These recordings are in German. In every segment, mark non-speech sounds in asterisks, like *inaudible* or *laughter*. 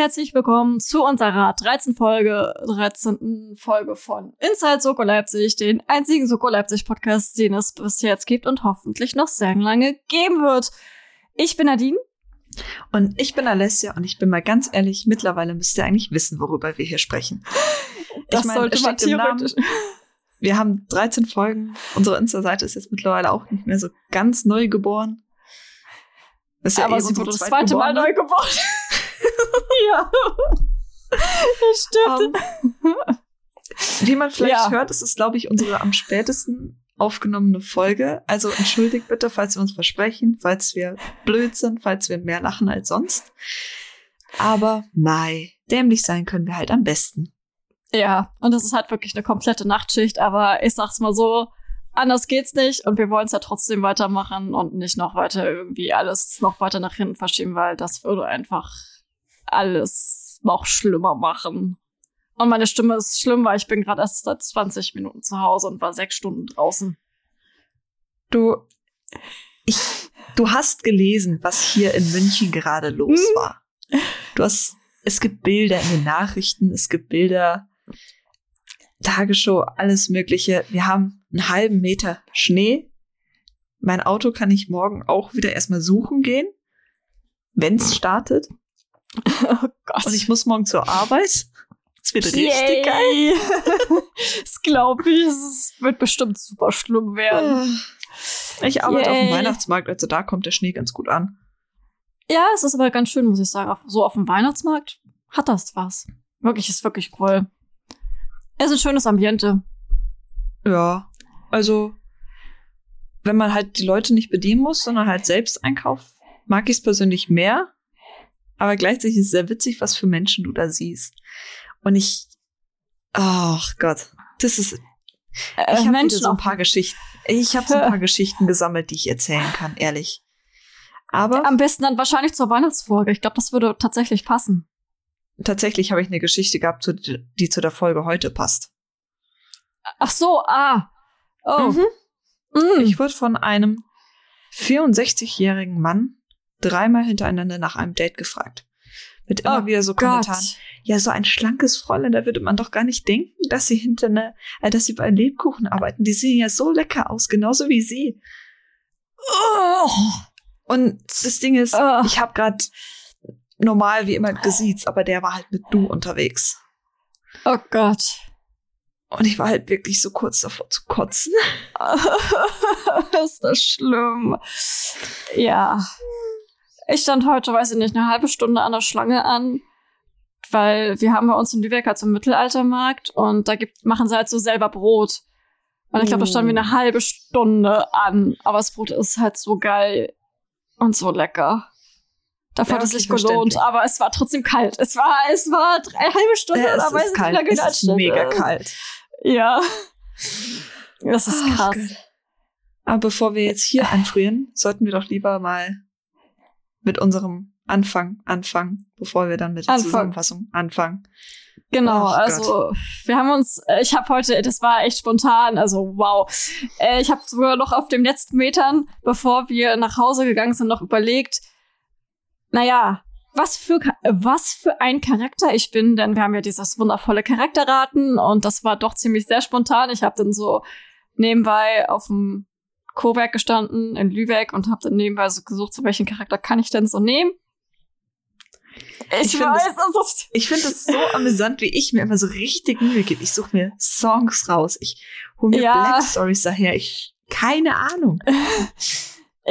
herzlich willkommen zu unserer 13. Folge, 13. Folge von Inside Soko Leipzig, den einzigen Soko Leipzig Podcast, den es bis jetzt gibt und hoffentlich noch sehr lange geben wird. Ich bin Nadine. Und ich bin Alessia und ich bin mal ganz ehrlich, mittlerweile müsst ihr eigentlich wissen, worüber wir hier sprechen. Das ich mein, sollte man theoretisch. Wir haben 13 Folgen. Unsere Insta-Seite ist jetzt mittlerweile auch nicht mehr so ganz neu geboren. Ist ja Aber eh sie wurde das zweite Mal neu gebaut. Ja. Das stimmt. Ähm, Wie man vielleicht Ja. hört, ist es, glaube ich, unsere am spätesten aufgenommene Folge. Also entschuldigt bitte, falls wir uns versprechen, falls wir blöd sind, falls wir mehr lachen als sonst. Aber Mai, dämlich sein können wir halt am besten. Ja, und das ist halt wirklich eine komplette Nachtschicht, aber ich sag's mal so, anders geht's nicht und wir wollen es ja trotzdem weitermachen und nicht noch weiter irgendwie alles noch weiter nach hinten verschieben, weil das würde einfach alles noch schlimmer machen. Und meine Stimme ist schlimm, weil ich bin gerade erst seit 20 Minuten zu Hause und war sechs Stunden draußen. Du, ich, du hast gelesen, was hier in München gerade los Hm? war. Du hast, es gibt Bilder in den Nachrichten, es gibt Bilder, Tagesschau, alles Mögliche. Wir haben einen halben Meter Schnee. Mein Auto kann ich morgen auch wieder erstmal suchen gehen, wenn es startet. *laughs* Oh Gott. Und ich muss morgen zur Arbeit. Es wird richtig geil. Yay. *laughs* das glaube ich, es wird bestimmt super schlimm werden. *sighs* Ich arbeite auf dem Yay. Weihnachtsmarkt, also da kommt der Schnee ganz gut an. Ja, es ist aber ganz schön, muss ich sagen. So auf dem Weihnachtsmarkt hat das was. Wirklich, ist wirklich cool. Es ist ein schönes Ambiente. Ja, also wenn man halt die Leute nicht bedienen muss, sondern halt selbst einkauft, mag ich es persönlich mehr. Aber gleichzeitig ist es sehr witzig, was für Menschen du da siehst. Und ich, ach Gott, das ist, ich Äh, habe wieder Menschen so ein paar Geschichten, ich habe so ein paar *laughs* Geschichten gesammelt, die ich erzählen kann, ehrlich. Aber Am besten dann wahrscheinlich zur Weihnachtsfolge. Ich glaube, das würde tatsächlich passen. tatsächlich habe ich eine Geschichte gehabt, die zu der Folge heute passt. Ach so, ah. Oh. Mhm. Mm. Ich wurde von einem 64-jährigen Mann dreimal hintereinander nach einem Date gefragt. Mit immer Oh wieder so Gott. Kommentaren. Ja, so ein schlankes Fräulein, da würde man doch gar nicht denken, dass sie hinter eine, äh, dass sie bei Lebkuchen arbeiten. Die sehen ja so lecker aus, genauso wie sie. Oh. Und das Ding ist, Ah. ich habe gerade normal wie immer gesiezt, aber der war halt mit du unterwegs. oh Gott. Und ich war halt wirklich so kurz davor zu kotzen. *laughs* ist das schlimm. Ja. Ich stand heute, weiß ich nicht, eine halbe Stunde an der Schlange an, weil wir haben bei uns in Lübeck halt so einen Mittelaltermarkt und da gibt, machen sie halt so selber Brot. Und ich glaube, da standen wir eine halbe Stunde an. Aber das Brot ist halt so geil und so lecker. Dafür Ja, hat es sich gelohnt, aber es war trotzdem kalt. Es war, es war drei halbe Stunde Ja, oder es ist kalt. Es ist mega kalt. Ja. Das ist Ach krass. Gott. Aber bevor wir jetzt hier *laughs* anfrieren, sollten wir doch lieber mal mit unserem Anfang anfangen, bevor wir dann mit der Anfang. Zusammenfassung anfangen. Genau, Ach also wir haben uns, äh, ich habe heute, das war echt spontan, also wow. Äh, Ich habe sogar noch auf den letzten Metern, bevor wir nach Hause gegangen sind, noch überlegt, naja, was für, was für ein Charakter ich bin, denn wir haben ja dieses wundervolle Charakterraten und das war doch ziemlich sehr spontan. Ich habe dann so nebenbei auf dem Cowerk gestanden in Lübeck und habe dann nebenbei so gesucht, so welchen Charakter kann ich denn so nehmen. Ich, Ich weiß, das- Ich finde es so amüsant, wie ich mir immer so richtig Mühe gebe. Ich suche mir Songs raus. Ich hole mir Ja. Black Stories daher. Ich keine Ahnung. *laughs*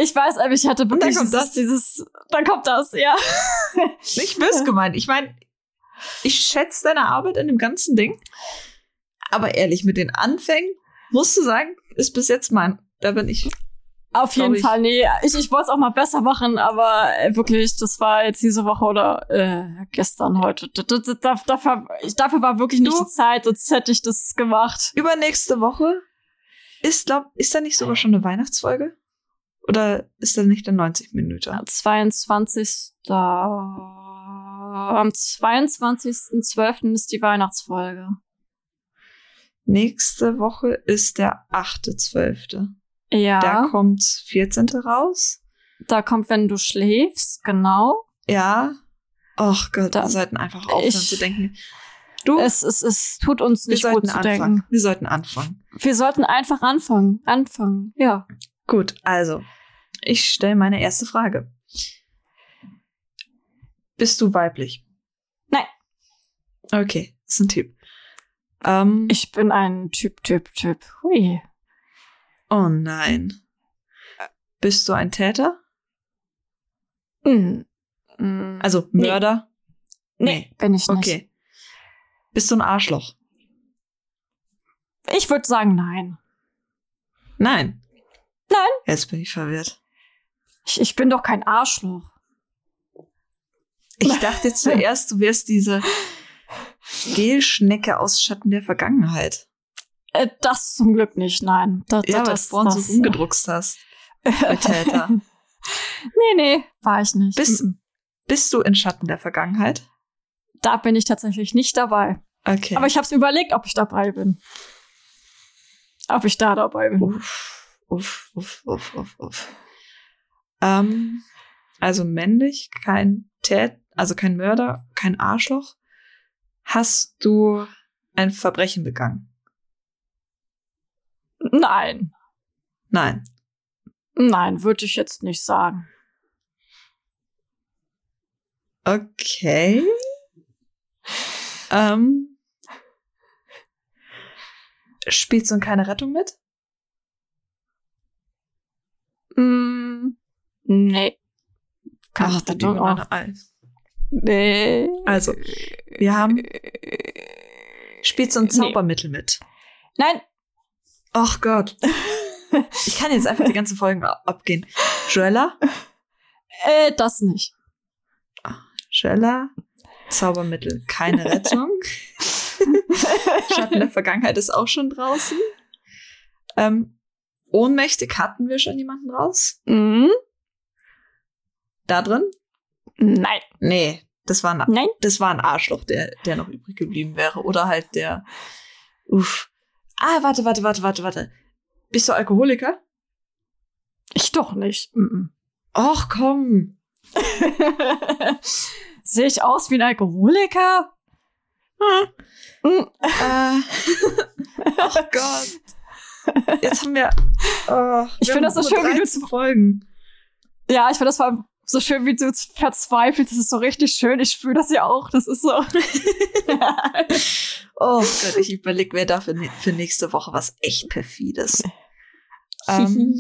Ich weiß, aber ich hatte dann wirklich kommt dieses, das. dieses, dann kommt das, ja. *laughs* Nicht böse gemeint. Ich meine, ich schätze deine Arbeit in dem ganzen Ding. Aber ehrlich, mit den Anfängen musst du sagen, ist bis jetzt mein. Da bin ich. Auf jeden ich. Fall, nee. Ich, ich wollte es auch mal besser machen, aber äh, wirklich, das war jetzt diese Woche oder äh, gestern, heute. D- d- d- da- Dafür, dafür war wirklich nicht Du- die Zeit, sonst hätte ich das gemacht. Übernächste Woche ist, glaub, ist da nicht sogar schon eine Weihnachtsfolge? Oder ist da nicht der 90 Minuten? 22. Am 22.12. ist die Weihnachtsfolge. Nächste Woche ist der 8.12. Ja, Da da, kommt 14. raus. kommt, wenn du schläfst, genau. Ja. Ach Gott, Da- wir sollten einfach aufhören zu denken. Du, Es, es, es tut uns nicht gut zu anfangen. denken. Wir sollten anfangen. Wir sollten einfach anfangen. Anfangen. Ja. Gut, also, ich stelle meine erste Frage. Bist du weiblich? Nein. Okay, ist ein Typ. Ähm, Ich bin ein Typ, Typ, Typ. Hui. Oh nein. Bist du ein Täter? Mm. Also Nee. Mörder? nee, bin ich nicht. Okay. Bist du ein Arschloch? Ich würde sagen, nein. Nein. Nein. Jetzt bin ich verwirrt. Ich, ich bin doch kein Arschloch. Ich dachte *laughs* zuerst, du wärst diese Gelschnecke aus Schatten der Vergangenheit. Äh, das zum Glück nicht, nein. Das, Ja, weil du das, vorhin das, so rumgedruckst hast. bei Täter. *laughs* nee, nee, war ich nicht. Bist, Mm, bist du in Schatten der Vergangenheit? Da bin ich tatsächlich nicht dabei. Okay. Aber ich habe es überlegt, ob ich dabei bin. Ob ich da dabei bin. Uff, uff, uff, uff, uff, uff. Ähm, also männlich, kein Tät, also kein Mörder, kein Arschloch. Hast du ein Verbrechen begangen? Nein. Nein. Nein, würde ich jetzt nicht sagen. Okay. Ähm, spielst du in keine Rettung mit? Mm, nee. Keine Ach, du Rettung auch. Eis. Nee. Also, wir haben, spielst du ein Nee. Zaubermittel mit? Nein. Ach Gott. Ich kann jetzt einfach die ganze Folge ab- abgehen. Joella? Äh, das nicht. Joella? Zaubermittel. Keine Rettung. *laughs* Schatten der Vergangenheit ist auch schon draußen. Ähm, ohnmächtig hatten wir schon jemanden raus. Mhm. Da drin? Nein. Nee, das war ein, Nein. das war ein Arschloch, der, der noch übrig geblieben wäre. Oder halt der. Uff. Ah, warte, warte, warte, warte, warte. Bist du Alkoholiker? Ich doch nicht. Och, komm. *laughs* Sehe ich aus wie ein Alkoholiker? Hm. Mm. Äh, *laughs* oh Gott. Jetzt haben wir. Oh, Ich wir find haben das so schön, wie du 13 Folgen. Ja, ich finde das vor allem so schön, wie du verzweifelt. Das ist so richtig schön. Ich fühle das ja auch. Das ist so. *laughs* Oh *laughs* Gott, ich überlege mir dafür ne- für nächste Woche was echt perfides. *laughs* ähm,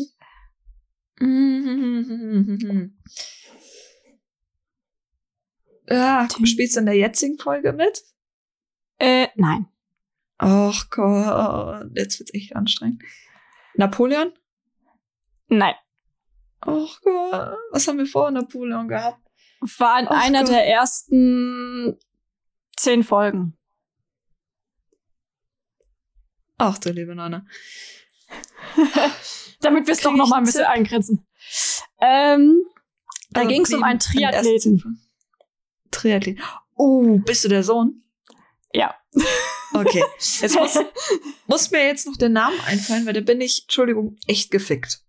ja, spielst du in der jetzigen Folge mit? äh, nein. Ach Gott, jetzt wird's echt anstrengend. Napoleon? Nein. Ach Gott, was haben wir vor Napoleon gehabt? War in Ach einer Gott. der ersten zehn Folgen. Ach du liebe Nonne. *laughs* Damit wir es doch noch mal ein bisschen Tipp? eingrenzen. Ähm, da Also ging es um einen Triathleten. Ziffer. Triathleten. Oh, bist du der Sohn? Ja. Okay. Jetzt muss, *laughs* muss mir jetzt noch der Name einfallen, weil da bin ich, Entschuldigung, echt gefickt.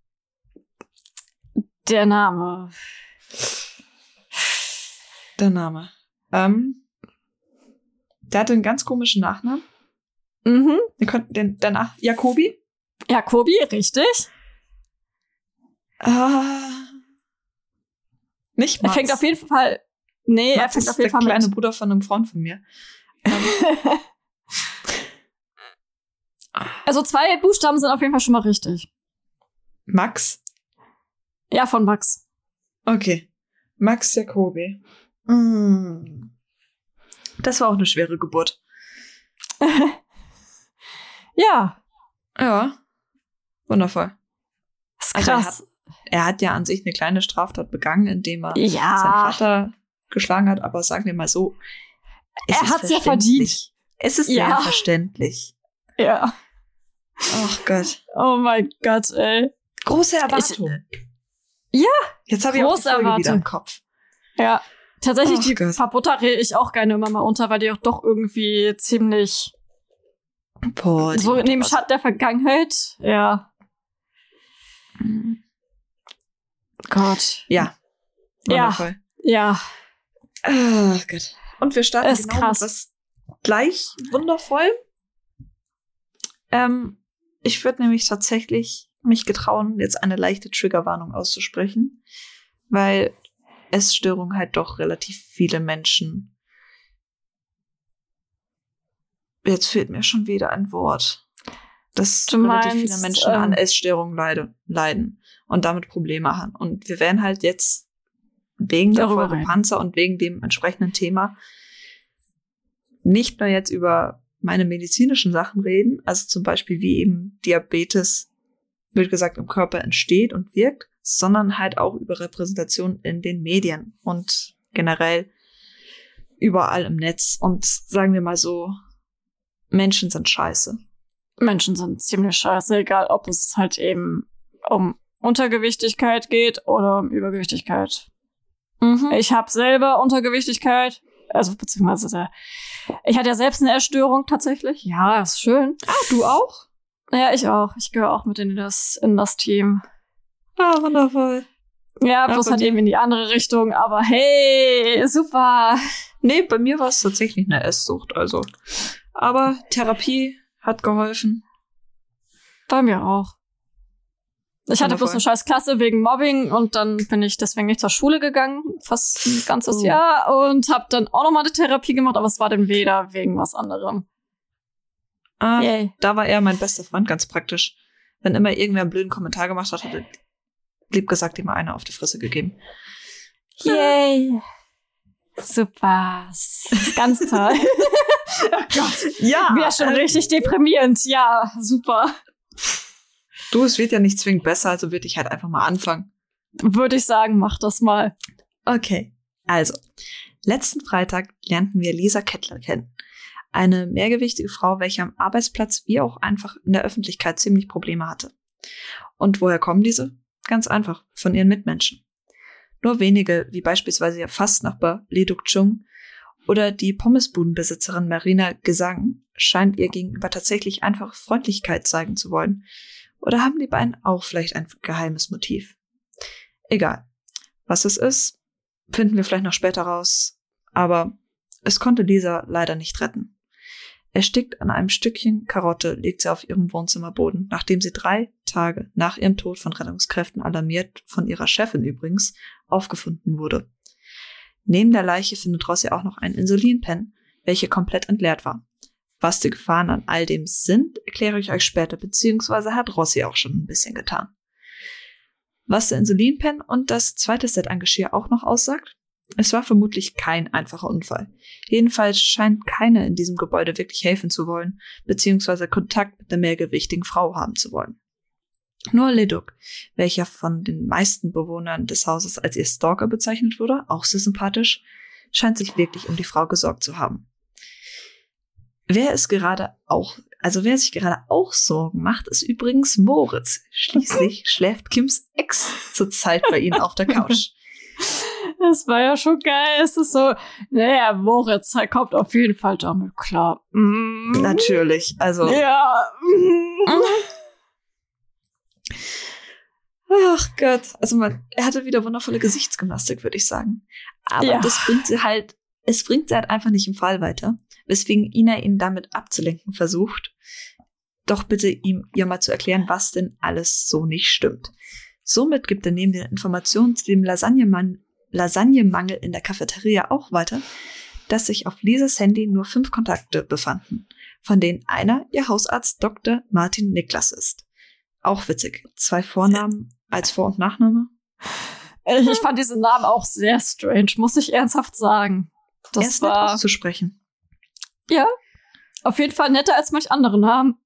Der Name. Der Name. Ähm, der hatte einen ganz komischen Nachnamen. Mhm. Den konnten, den, danach Jakobi. Jakobi, richtig. Ah, nicht Er Mats. fängt auf jeden Fall. Nee, er Mats fängt ist auf jeden der Fall kleine mit. Bruder von einem Freund von mir. *laughs* Also zwei Buchstaben sind auf jeden Fall schon mal richtig. Max. Ja, von Max. Okay. Max Jacobi. Mm. Das war auch eine schwere Geburt. *laughs* Ja, Ja. Wundervoll. ist Also er krass. Er hat ja an sich eine kleine Straftat begangen, indem er seinen ja, Vater geschlagen hat, aber sagen wir mal so. es er ist hat's ja verdient. Es ist Ja. sehr verständlich. Ja. Ach Gott. Oh mein Gott, ey. Große Erwartung. Ja. Jetzt habe ich auch die Folge wieder im Kopf. Ja. Tatsächlich, Ach die Gott. verbuttere ich auch gerne immer mal unter, weil die auch doch irgendwie ziemlich Boah, so in dem Schatten der Vergangenheit. Ja. Mhm. Gott. Ja. Ja. Wundervoll. Ja. Ach Gott. Und wir starten Ist genau krass. was gleich wundervoll. Ähm, ich würde nämlich tatsächlich mich getrauen, jetzt eine leichte Triggerwarnung auszusprechen, weil Essstörung halt doch relativ viele Menschen. Jetzt fehlt mir schon wieder ein Wort. Dass Du relativ viele meinst, Menschen an ähm, Essstörungen leide, leiden und damit Probleme haben. Und wir werden halt jetzt wegen der Folge. Panzer und wegen dem entsprechenden Thema nicht nur jetzt über meine medizinischen Sachen reden, also zum Beispiel wie eben Diabetes, wird gesagt, im Körper entsteht und wirkt, sondern halt auch über Repräsentation in den Medien und generell überall im Netz. Und sagen wir mal so, Menschen sind scheiße. Menschen sind ziemlich scheiße, egal ob es halt eben um Untergewichtigkeit geht oder um Übergewichtigkeit. Mhm. Ich habe selber Untergewichtigkeit, also beziehungsweise ich hatte ja selbst eine Erstörung tatsächlich. Ja, ist schön. Ah, du auch? Ja, ich auch. Ich gehöre auch mit in das, in das Team. Ah, wundervoll. Ja, Ja, bloß bei halt eben in die andere Richtung, aber hey, super. Nee, bei mir war es tatsächlich eine Esssucht, also. Aber Therapie hat geholfen. Bei mir auch. Ich hatte bloß eine scheiß Klasse wegen Mobbing und dann bin ich deswegen nicht zur Schule gegangen, fast ein ganzes Oh. Jahr und habe dann auch nochmal eine Therapie gemacht, aber es war dann weder wegen was anderem. Ah, Yay. da war er mein bester Freund, ganz praktisch. Wenn immer irgendwer einen blöden Kommentar gemacht hat, hat er lieb gesagt ihm eine auf die Fresse gegeben. Yay. Super. Das ist ganz toll. *laughs* oh Gott. Ja, Wäre schon äh, richtig deprimierend. Ja, super. du, es wird ja nicht zwingend besser, also würde ich halt einfach mal anfangen. Würde ich sagen, mach das mal. Okay, also, letzten Freitag lernten wir Lisa Kettler kennen. Eine mehrgewichtige Frau, welche am Arbeitsplatz wie auch einfach in der Öffentlichkeit ziemlich Probleme hatte. Und woher kommen diese? Ganz einfach, von ihren Mitmenschen. Nur wenige, wie beispielsweise ihr Fastnachbar Lee Duk Chung oder die Pommesbudenbesitzerin Marina Gesang, scheint ihr gegenüber tatsächlich einfach Freundlichkeit zeigen zu wollen. Oder haben die beiden auch vielleicht ein geheimes Motiv? Egal. Was es ist, finden wir vielleicht noch später raus. Aber es konnte Lisa leider nicht retten. Erstickt an einem Stückchen Karotte liegt sie auf ihrem Wohnzimmerboden, nachdem sie drei Tage nach ihrem Tod von Rettungskräften alarmiert, von ihrer Chefin übrigens, aufgefunden wurde. Neben der Leiche findet Rossi auch noch einen Insulinpen, welche komplett entleert war. Was die Gefahren an all dem sind, erkläre ich euch später, beziehungsweise hat Rossi auch schon ein bisschen getan. Was der Insulinpen und das zweite Set an Geschirr auch noch aussagt? Es war vermutlich kein einfacher Unfall. Jedenfalls scheint keiner in diesem Gebäude wirklich helfen zu wollen, beziehungsweise Kontakt mit der mehrgewichtigen Frau haben zu wollen. Nur Leduk, welcher von den meisten Bewohnern des Hauses als ihr Stalker bezeichnet wurde, auch sehr sympathisch, scheint sich wirklich um die Frau gesorgt zu haben. Wer es gerade auch, also wer sich gerade auch Sorgen macht, ist übrigens Moritz. Schließlich *laughs* schläft Kims Ex zurzeit bei ihnen auf der Couch. Das war ja schon geil. Es ist so, naja, Moritz kommt auf jeden Fall damit klar. Mm. Natürlich, also. Ja. mm. Ach Gott, also man, er hatte wieder wundervolle Gesichtsgymnastik, würde ich sagen. Aber Ja. das bringt sie halt, es bringt sie halt einfach nicht im Fall weiter, weswegen Ina ihn damit abzulenken versucht. Doch bitte ihm ihr mal zu erklären, was denn alles so nicht stimmt. Somit gibt er neben den Informationen zu dem Lasagnemann, Lasagnemangel in der Cafeteria auch weiter, dass sich auf Lisas Handy nur fünf Kontakte befanden, von denen einer ihr Hausarzt Dr. Martin Niklas ist. Auch witzig. Zwei Vornamen als Vor- und Nachname. Ich, fand diesen Namen auch sehr strange, muss ich ernsthaft sagen. Das er ist nett war auszusprechen. auf jeden Fall netter als manch andere Namen.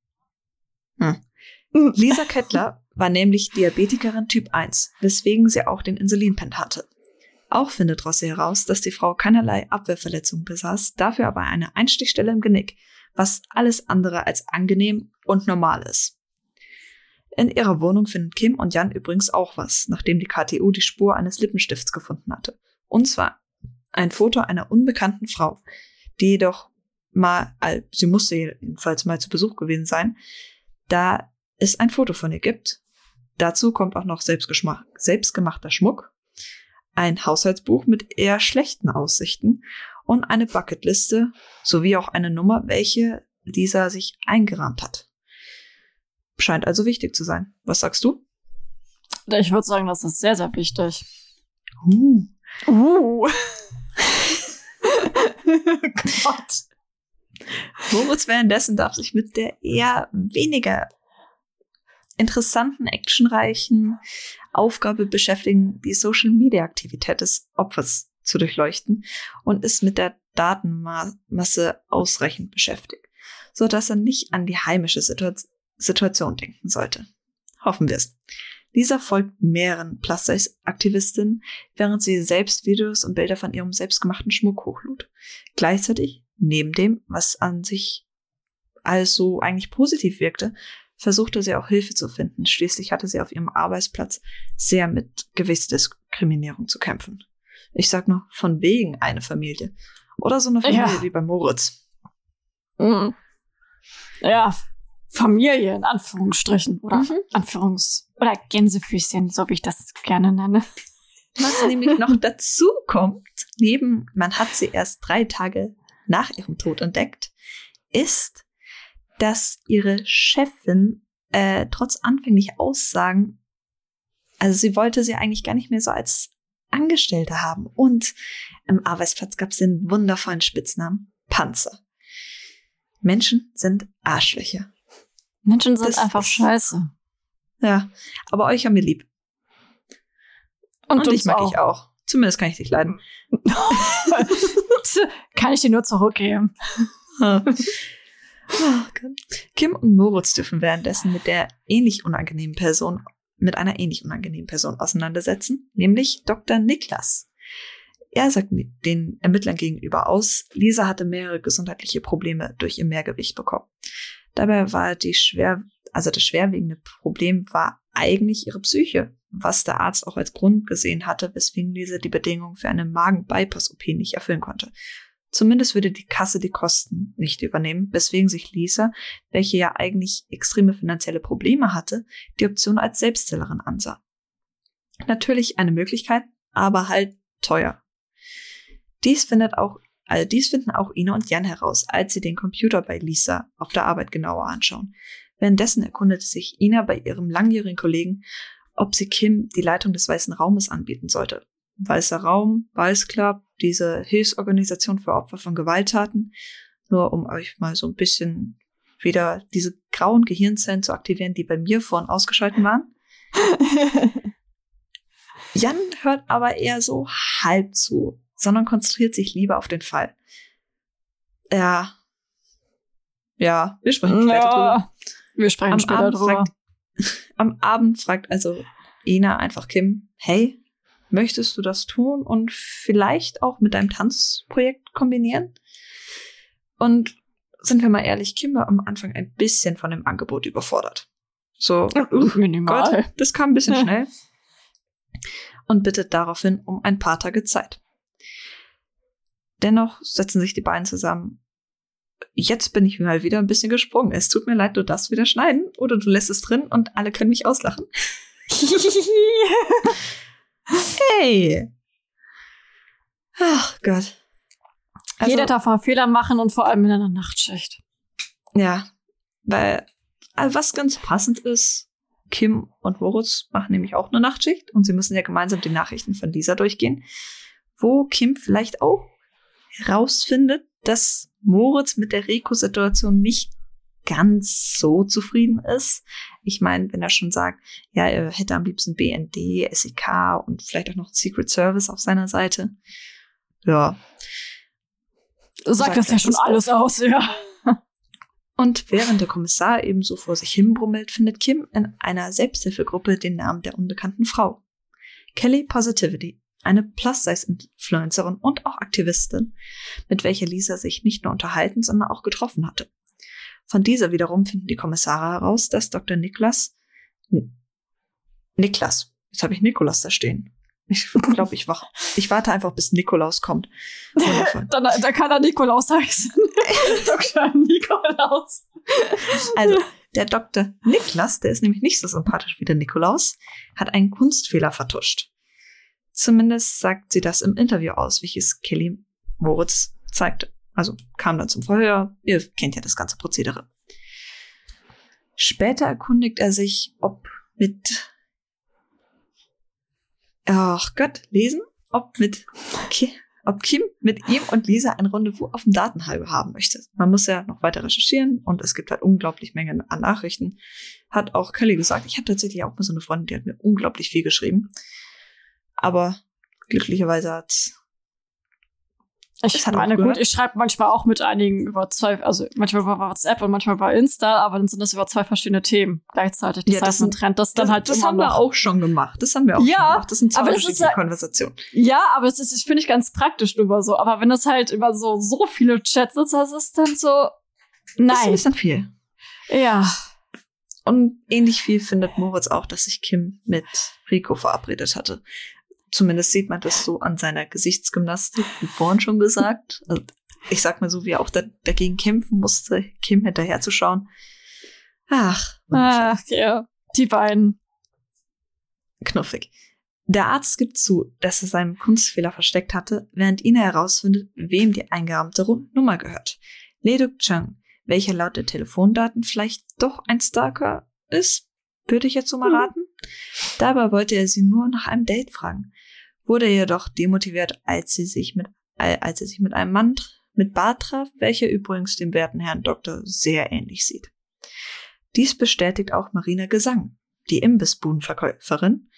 Lisa Kettler war nämlich Diabetikerin Typ 1, weswegen sie auch den Insulinpen hatte. Auch findet Rossi heraus, dass die Frau keinerlei Abwehrverletzung besaß, dafür aber eine Einstichstelle im Genick, was alles andere als angenehm und normal ist. In ihrer Wohnung finden Kim und Jan übrigens auch was, nachdem die KTU die Spur eines Lippenstifts gefunden hatte. Und zwar ein Foto einer unbekannten Frau, die jedoch mal, al- sie musste jedenfalls mal zu Besuch gewesen sein, da es ein Foto von ihr gibt. Dazu kommt auch noch selbstgemachter Schmuck. Ein Haushaltsbuch mit eher schlechten Aussichten und eine Bucketliste sowie auch eine Nummer, welche Lisa sich eingerahmt hat. Scheint also wichtig zu sein. Was sagst du? Ich würde sagen, das ist sehr, sehr wichtig. Uh. Uh. *laughs* *laughs* Gott. Moritz währenddessen darf sich mit der eher weniger interessanten, actionreichen Aufgabe beschäftigen, die Social-Media-Aktivität des Opfers zu durchleuchten und ist mit der Datenmasse ausreichend beschäftigt, so dass er nicht an die heimische Situa Situation denken sollte. Hoffen wir es. Lisa folgt mehreren Plus-Size-Aktivistinnen, während sie selbst Videos und Bilder von ihrem selbstgemachten Schmuck hochlud. Gleichzeitig, neben dem, was an sich also eigentlich positiv wirkte, versuchte sie auch Hilfe zu finden. Schließlich hatte sie auf ihrem Arbeitsplatz sehr mit Gewichtsdiskriminierung zu kämpfen. Ich sag nur, von wegen eine Familie. Oder so eine Familie Ja. wie bei Moritz. Mhm. Ja, Familie in Anführungsstrichen oder Mhm. Anführungs- oder Gänsefüßchen, so wie ich das gerne nenne. Was nämlich noch dazu kommt, neben man hat sie erst drei Tage nach ihrem Tod entdeckt, ist, dass ihre Chefin äh, trotz anfänglicher Aussagen, also sie wollte sie eigentlich gar nicht mehr so als Angestellte haben. Und im Arbeitsplatz gab es den wundervollen Spitznamen Panzer. Menschen sind Arschlöcher. Menschen sind Das einfach ist- scheiße. Ja, aber euch haben wir lieb. Und, Und, dich mag ich auch. Zumindest kann ich dich leiden. *laughs* Kann ich dir nur zurückgeben. Oh. Kim und Moritz dürfen währenddessen mit der ähnlich unangenehmen Person, mit einer ähnlich unangenehmen Person auseinandersetzen, nämlich Dr. Niklas. Er sagt den Ermittlern gegenüber aus, Lisa hatte mehrere gesundheitliche Probleme durch ihr Mehrgewicht bekommen. Dabei war die schwer, also das schwerwiegende Problem war eigentlich ihre Psyche, was der Arzt auch als Grund gesehen hatte, weswegen Lisa die Bedingungen für eine Magen-Bypass-OP nicht erfüllen konnte. Zumindest würde die Kasse die Kosten nicht übernehmen, weswegen sich Lisa, welche ja eigentlich extreme finanzielle Probleme hatte, die Option als Selbstzählerin ansah. Natürlich eine Möglichkeit, aber halt teuer. Dies findet auch, also dies finden auch Ina und Jan heraus, als sie den Computer bei Lisa auf der Arbeit genauer anschauen. Währenddessen erkundete sich Ina bei ihrem langjährigen Kollegen, ob sie Kim die Leitung des Weißen Raumes anbieten sollte. Weißer Raum, Weiß Club, diese Hilfsorganisation für Opfer von Gewalttaten, nur um euch mal so ein bisschen wieder diese grauen Gehirnzellen zu aktivieren, die bei mir vorhin ausgeschalten waren. *laughs* Jan hört aber eher so halb zu, sondern konzentriert sich lieber auf den Fall. Ja. Ja, wir sprechen später drüber. ja, wir sprechen Am später Abend, drüber. fragt, am Abend fragt also Ina einfach Kim, hey, möchtest du das tun und vielleicht auch mit deinem Tanzprojekt kombinieren? Und sind wir mal ehrlich, Kim war am Anfang ein bisschen von dem Angebot überfordert. So, uh, Minimal. Gott, das kam ein bisschen *laughs* schnell. Und bittet daraufhin um ein paar Tage Zeit. Dennoch setzen sich die beiden zusammen. Jetzt bin ich mal wieder ein bisschen gesprungen. Es tut mir leid, du darfst wieder schneiden oder du lässt es drin und alle können mich auslachen. *laughs* *laughs* Hey! Ach Gott. Also, Jeder darf mal Fehler machen und vor allem in einer Nachtschicht. Ja, weil also was ganz passend ist, Kim und Moritz machen nämlich auch eine Nachtschicht und sie müssen ja gemeinsam die Nachrichten von Lisa durchgehen, wo Kim vielleicht auch herausfindet, dass Moritz mit der Rico-Situation nicht ganz so zufrieden ist. Ich meine, wenn er schon sagt, ja, er hätte am liebsten BND, SEK und vielleicht auch noch Secret Service auf seiner Seite. Ja, Sagt Sagt das ja schon alles aus, ja. *laughs* Und während der Kommissar ebenso vor sich hinbrummelt, findet Kim in einer Selbsthilfegruppe den Namen der unbekannten Frau. Kelly Positivity, eine Plus-Size-Influencerin und auch Aktivistin, mit welcher Lisa sich nicht nur unterhalten, sondern auch getroffen hatte. Von dieser wiederum finden die Kommissare heraus, dass Dr. Niklas, Niklas, jetzt habe ich Nikolas da stehen. Ich glaube, ich, wach, ich warte einfach, bis Nikolaus kommt. *laughs* Dann, dann kann er Nikolaus heißen. *laughs* Dr. Nikolaus. Also, der Dr. Niklas, der ist nämlich nicht so sympathisch wie der Nikolaus, hat einen Kunstfehler vertuscht. Zumindest sagt sie das im Interview aus, welches Kelly Moritz zeigte. Also kam dann zum Verhör. Ihr kennt ja das ganze Prozedere. Später erkundigt er sich, ob mit Ach Gott, lesen? Ob mit Ki ob Kim mit ihm und Lisa ein Rendezvous auf dem Datenhalbe haben möchte. Man muss ja noch weiter recherchieren und es gibt halt unglaublich Mengen an Nachrichten. Hat auch Kelly gesagt. Ich habe tatsächlich auch mal so eine Freundin, die hat mir unglaublich viel geschrieben. Aber glücklicherweise hat ich meine, gut, ich schreibe manchmal auch mit einigen über zwei, also manchmal über WhatsApp und manchmal über Insta, aber dann sind das über zwei verschiedene Themen gleichzeitig. Das Ja, heißt, das man trennt das dann das, halt das immer haben wir noch. auch schon gemacht. Das haben wir auch Ja, schon gemacht. Das sind zwei aber das ist Konversationen. Ja, aber es ist, finde ich ganz praktisch über so. Aber wenn das halt über so, so viele Chats ist, das ist dann so, Das ist ein nein. bisschen viel. Ja. Und ähnlich viel findet Moritz auch, dass sich Kim mit Rico verabredet hatte. Zumindest sieht man das so an seiner Gesichtsgymnastik, wie vorhin schon gesagt. Also ich sag mal so, wie er auch da, dagegen kämpfen musste, Kim hinterherzuschauen. Ach, Ach, ja. Die beiden. knuffig. Der Arzt gibt zu, dass er seinen Kunstfehler versteckt hatte, während Ina herausfindet, wem die eingerahmte Nummer gehört. Leduk Chang, welcher laut der Telefondaten vielleicht doch ein Stalker ist, würde ich jetzt so mal Mhm. raten. Dabei wollte er sie nur nach einem Date fragen, wurde jedoch demotiviert, als sie sich mit, als er sich mit einem Mann mit Bart traf, welcher übrigens dem werten Herrn Doktor sehr ähnlich sieht. Dies bestätigt auch Marina Gesang, die Imbissbudenverkäuferin,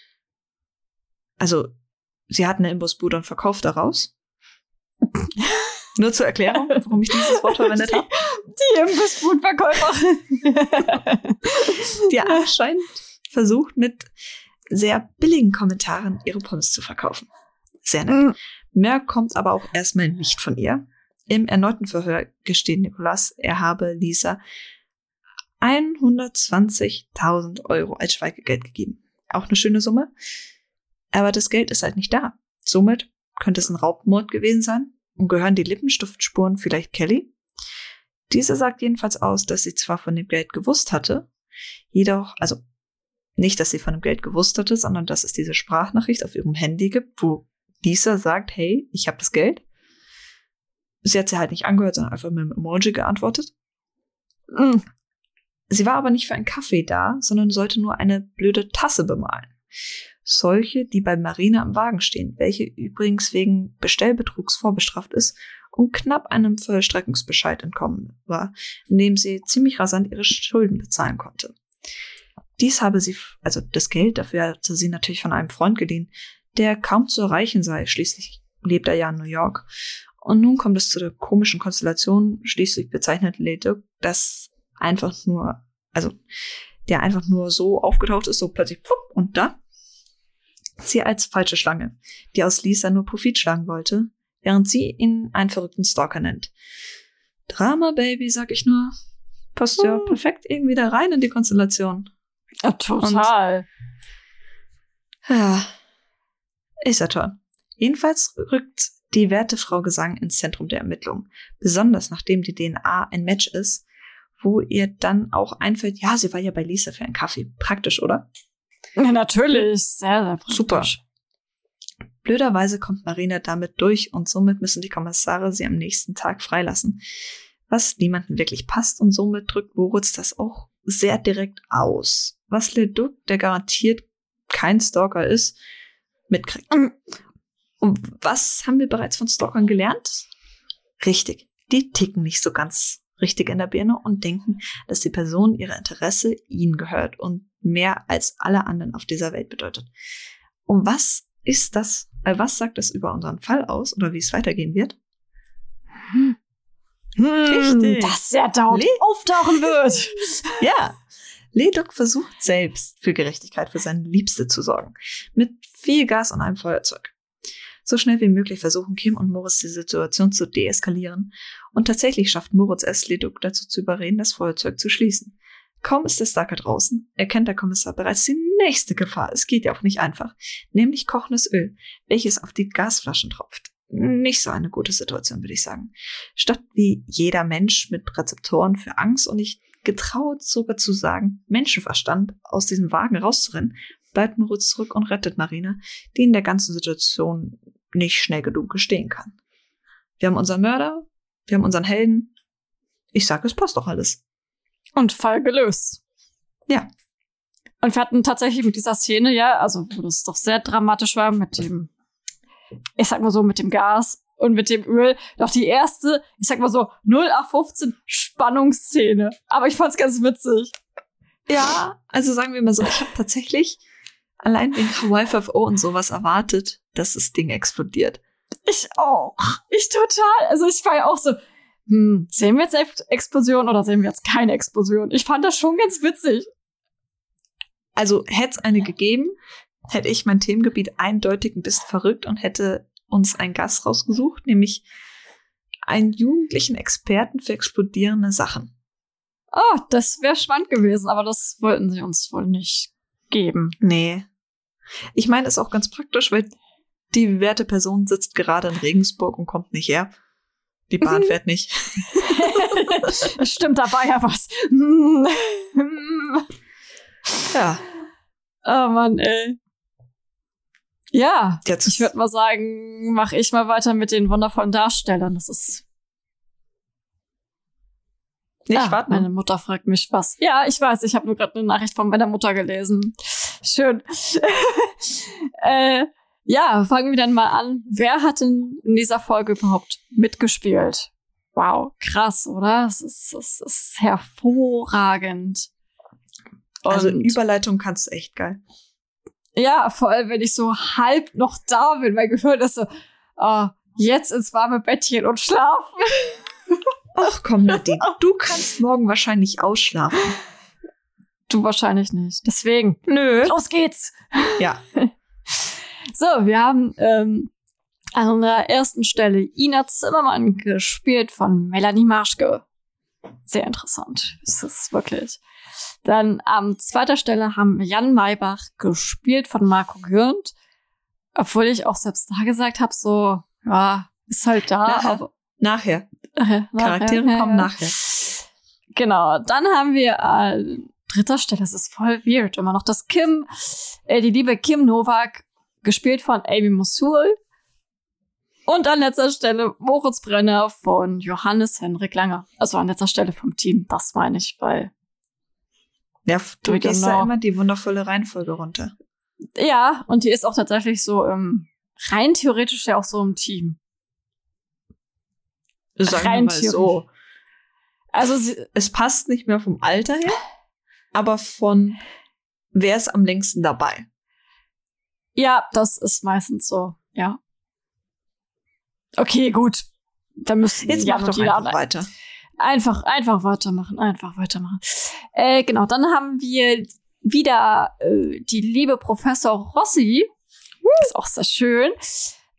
also, sie hat eine Imbusbude und verkauft daraus. Nur zur Erklärung, warum ich dieses Wort verwendet habe. *laughs* Die Imbissbudenverkäuferin. *laughs* Die anscheinend versucht, mit sehr billigen Kommentaren ihre Pommes zu verkaufen. Sehr nett. Mhm. Mehr kommt aber auch erstmal nicht von ihr. Im erneuten Verhör gesteht Nikolas, er habe Lisa 120.000 Euro als Schweigegeld gegeben. Auch eine schöne Summe. Aber das Geld ist halt nicht da. Somit könnte es ein Raubmord gewesen sein und gehören die Lippenstiftspuren vielleicht Kelly? Diese sagt jedenfalls aus, dass sie zwar von dem Geld gewusst hatte, jedoch, also nicht, dass sie von dem Geld gewusst hatte, sondern dass es diese Sprachnachricht auf ihrem Handy gibt, wo dieser sagt, hey, ich habe das Geld. Sie hat sie halt nicht angehört, sondern einfach mit einem Emoji geantwortet. Mhm. Sie war aber nicht für einen Kaffee da, sondern sollte nur eine blöde Tasse bemalen. Solche, die bei Marina am Wagen stehen, welche übrigens wegen Bestellbetrugs vorbestraft ist und knapp einem Vollstreckungsbescheid entkommen war, indem sie ziemlich rasant ihre Schulden bezahlen konnte. Dies habe sie, also das Geld dafür hatte sie natürlich von einem Freund geliehen, der kaum zu erreichen sei. Schließlich lebt er ja in New York. Und nun kommt es zu der komischen Konstellation. Schließlich bezeichnet Leto das einfach nur, also der einfach nur so aufgetaucht ist, so plötzlich plupp, und da. Sie als falsche Schlange, die aus Lisa nur Profit schlagen wollte, während sie ihn einen verrückten Stalker nennt. Drama Baby, sag ich nur. Passt ja perfekt irgendwie da rein in die Konstellation. Ja, total. Ja, ist ja toll. Jedenfalls rückt die werte Frau Gesang ins Zentrum der Ermittlungen. Besonders nachdem die DNA ein Match ist, wo ihr dann auch einfällt, ja, sie war ja bei Lisa für einen Kaffee. Praktisch, oder? Ja, natürlich. Sehr, sehr praktisch. Super. Blöderweise kommt Marina damit durch und somit müssen die Kommissare sie am nächsten Tag freilassen. Was niemandem wirklich passt und somit drückt Moritz das auch sehr direkt aus. Was Leduc, der garantiert kein Stalker ist, mitkriegt. Mhm. Und was haben wir bereits von Stalkern gelernt? Richtig. Die ticken nicht so ganz richtig in der Birne und denken, dass die Person ihre Interesse ihnen gehört und mehr als alle anderen auf dieser Welt bedeutet. Und was ist das, äh, was sagt das über unseren Fall aus oder wie es weitergehen wird? Hm, Richtig. Dass er dauernd Le- auftauchen wird. *laughs* Ja. Leduc versucht selbst für Gerechtigkeit für seine Liebste zu sorgen. Mit viel Gas und einem Feuerzeug. So schnell wie möglich versuchen Kim und Moritz die Situation zu deeskalieren. Und tatsächlich schafft Moritz es, Leduc dazu zu überreden, das Feuerzeug zu schließen. Kaum ist der Stalker draußen, erkennt der Kommissar bereits die nächste Gefahr. Es geht ja auch nicht einfach. Nämlich kochendes Öl, welches auf die Gasflaschen tropft. Nicht so eine gute Situation, würde ich sagen. Statt wie jeder Mensch mit Rezeptoren für Angst und ich getraut sogar zu sagen, Menschenverstand aus diesem Wagen rauszurennen, bleibt Moritz zurück und rettet Marina, die in der ganzen Situation nicht schnell genug gestehen kann. Wir haben unseren Mörder, wir haben unseren Helden. Ich sag, es passt doch alles. Und Fall gelöst. Ja. Und wir hatten tatsächlich mit dieser Szene, ja, also wo das doch sehr dramatisch war mit dem, ich sag mal so, mit dem Gas und mit dem Öl, doch die erste, ich sag mal so, 0 auf 15 Spannungsszene. Aber ich fand's ganz witzig. Ja, also sagen wir mal so, ich habe tatsächlich allein wegen Hawaii 5 und sowas erwartet, dass das Ding explodiert. Ich auch. Ich total. Also ich war ja auch so, hm, sehen wir jetzt Ex- Explosion oder sehen wir jetzt keine Explosion? Ich fand das schon ganz witzig. Also hätte es eine gegeben, hätte ich mein Themengebiet eindeutig ein bisschen verrückt und hätte uns einen Gast rausgesucht, nämlich einen jugendlichen Experten für explodierende Sachen. Oh, das wäre spannend gewesen, aber das wollten sie uns wohl nicht geben. Nee. Ich meine, ist auch ganz praktisch, weil die werte Person sitzt gerade in Regensburg und kommt nicht her. Die Bahn Mhm. fährt nicht. *laughs* Stimmt, da war ja was. Ja. oh Mann, ey. Ja, Jetzt ich würde mal sagen, mach ich mal weiter mit den wundervollen Darstellern. Das ist. nee, Ah, ich warte Meine. Mutter fragt mich was. Ja, ich weiß, ich habe nur gerade eine Nachricht von meiner Mutter gelesen. Schön. *laughs* äh, ja, fangen wir dann mal an. Wer hat denn in dieser Folge überhaupt mitgespielt? Wow, krass, oder? Es ist, es ist hervorragend. Also Und- Überleitung kannst du echt geil. Ja, vor allem, wenn ich so halb noch da bin. Mein Gehirn ist so, oh, jetzt ins warme Bettchen und schlafen. *laughs* Ach komm, Nadine, *laughs* du kannst morgen wahrscheinlich ausschlafen. *laughs* Du wahrscheinlich nicht. Deswegen, Nö. los geht's. Ja. So, wir haben ähm, an der ersten Stelle Ina Zimmermann gespielt von Melanie Marschke. Sehr interessant. Es ist wirklich. Dann an zweiter Stelle haben wir Jan Maybach gespielt von Marco Gürnt. Obwohl ich auch selbst da gesagt habe, so, ja, ist halt da, Nachher. aber Nachher. Nachher, Charaktere nachher, kommen nachher. Genau, dann haben wir an dritter Stelle, das ist voll weird, immer noch das Kim, äh, die liebe Kim Novak, gespielt von Amy Mosul. Und an letzter Stelle Moritz Brenner von Johannes Henrik Langer. Also an letzter Stelle vom Team, das meine ich, weil, Ja, du don't gehst da immer die wundervolle Reihenfolge runter. ja, und die ist auch tatsächlich so im, rein theoretisch ja auch so im Team. Sagen wir Rein mal so. Also sie, Es passt nicht mehr vom Alter her, aber von wer ist am längsten dabei. Ja, das ist meistens so, ja. Okay, gut. Dann müssen Jetzt Jan mach doch einfach weiter. Einfach, einfach weitermachen, einfach weitermachen. Äh, genau, dann haben wir wieder äh, die liebe Professor Rossi. Ist auch sehr schön.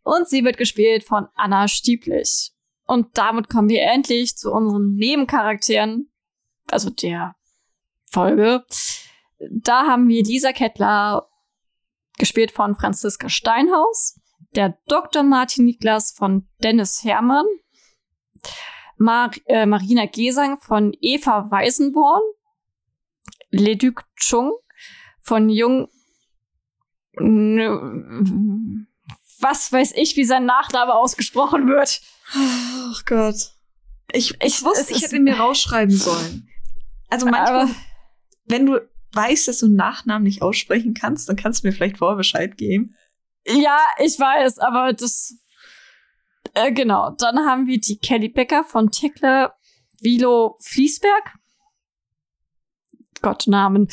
Und sie wird gespielt von Anna Stieblich. Und damit kommen wir endlich zu unseren Nebencharakteren, also der Folge. Da haben wir Lisa Kettler, gespielt von Franziska Steinhaus, der Dr. Martin Niklas von Dennis Herrmann, Mar äh, Marina Gesang von Eva Weisenborn, Leduc Chung von Jung. Was weiß ich, wie sein Nachname ausgesprochen wird. Ach Gott. Ich, ich wusste, es ich hätte ihn mir rausschreiben sollen. Also manchmal, Aber wenn du weißt, dass du einen Nachnamen nicht aussprechen kannst, dann kannst du mir vielleicht vorher Bescheid geben. ja, ich weiß, aber das. Äh, genau. Dann haben wir die Kelly Becker von Tekle Vilo Fließberg. Gott Namen.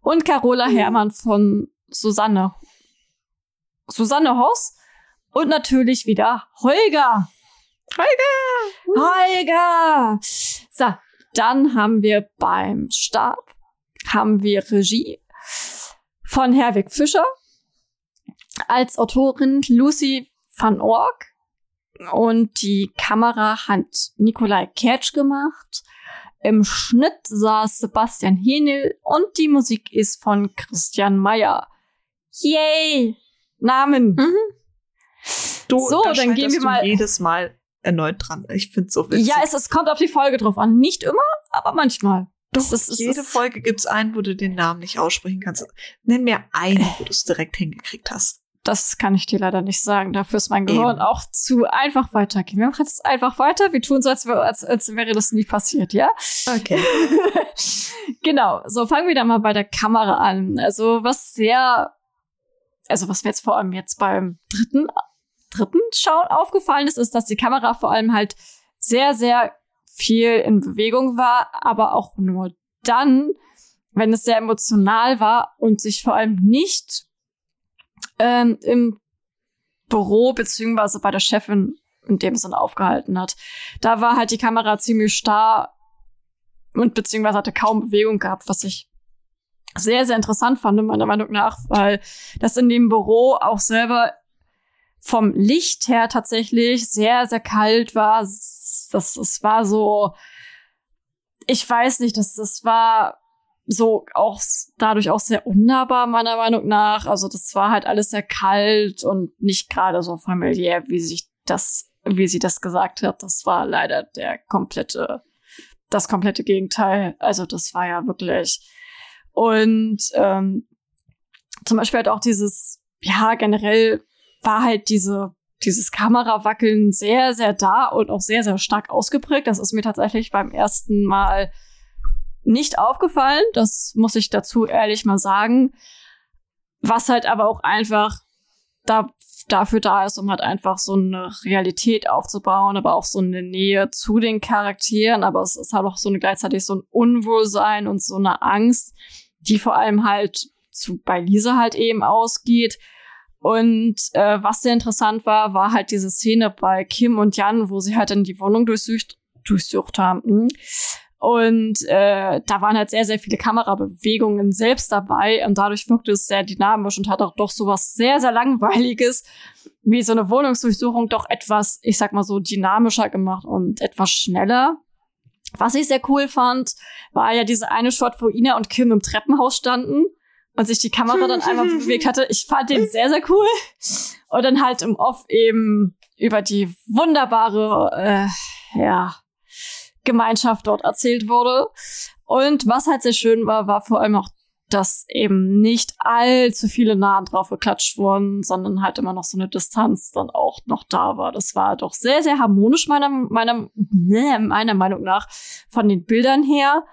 Und Carola Herrmann von Susanne. Susanne Hoss. Und natürlich wieder Holger. Holger! So, dann haben wir beim Stab haben wir Regie von Herwig Fischer. Als Autorin Lucy van Ork. Und die Kamera hat Nikolai Kertsch gemacht. Im Schnitt saß Sebastian Henel und die Musik ist von Christian Meyer. Yay! Namen. Du, So, da dann gehen wir mal- jedes Mal erneut dran. Ich find's so witzig. Ja, es, es kommt auf die Folge drauf an. Nicht immer, aber manchmal. Doch, Das ist- jede Folge gibt's einen, wo du den Namen nicht aussprechen kannst. Nenn mir einen, wo du es direkt hingekriegt hast. Das kann ich dir leider nicht sagen. Dafür ist mein Gehirn Eben. auch zu einfach weitergehen. Wir machen jetzt einfach weiter. Wir tun so, als, als, als wäre das nie passiert, ja? Okay. *laughs* genau. So, fangen wir dann mal bei der Kamera an. Also, was sehr, also, was mir jetzt vor allem jetzt beim dritten, dritten Schauen aufgefallen ist, ist, dass die Kamera vor allem halt sehr, sehr viel in Bewegung war, aber auch nur dann, wenn es sehr emotional war und sich vor allem nicht ähm, im Büro beziehungsweise bei der Chefin in dem Sinne aufgehalten hat. Da war halt die Kamera ziemlich starr und beziehungsweise hatte kaum Bewegung gehabt, was ich sehr, sehr interessant fand, meiner Meinung nach, weil das in dem Büro auch selber vom Licht her tatsächlich sehr, sehr kalt war. Das, das war so, ich weiß nicht, das, das war so auch dadurch auch sehr unnahbar, meiner Meinung nach. Also das war halt alles sehr kalt und nicht gerade so familiär, wie sich das, wie sie das gesagt hat. Das war leider der komplette, das komplette Gegenteil. Also das war ja wirklich. Und ähm, zum Beispiel halt auch dieses, ja, generell war halt diese, dieses Kamerawackeln sehr, sehr da und auch sehr, sehr stark ausgeprägt. Das ist mir tatsächlich beim ersten Mal nicht aufgefallen. Das muss ich dazu ehrlich mal sagen. Was halt aber auch einfach da, dafür da ist, um halt einfach so eine Realität aufzubauen, aber auch so eine Nähe zu den Charakteren. Aber es ist halt auch so eine gleichzeitig so ein Unwohlsein und so eine Angst, die vor allem halt zu, bei Lisa halt eben ausgeht. Und äh, was sehr interessant war, war halt diese Szene bei Kim und Jan, wo sie halt dann die Wohnung durchsucht, durchsucht haben. Und äh, da waren halt sehr, sehr viele Kamerabewegungen selbst dabei und dadurch wirkte es sehr dynamisch und hat auch doch sowas sehr, sehr Langweiliges, wie so eine Wohnungsdurchsuchung, doch etwas, ich sag mal so, dynamischer gemacht und etwas schneller. Was ich sehr cool fand, war ja diese eine Shot, wo Ina und Kim im Treppenhaus standen und sich die Kamera dann einmal *laughs* bewegt hatte. Ich fand den sehr, sehr cool. Und dann halt im Off eben über die wunderbare, äh, ja, Gemeinschaft dort erzählt wurde. Und was halt sehr schön war, war vor allem auch, dass eben nicht allzu viele Nahen drauf geklatscht wurden, sondern halt immer noch so eine Distanz dann auch noch da war. Das war doch sehr, sehr harmonisch meiner, meiner, ne, *laughs* meiner Meinung nach von den Bildern her.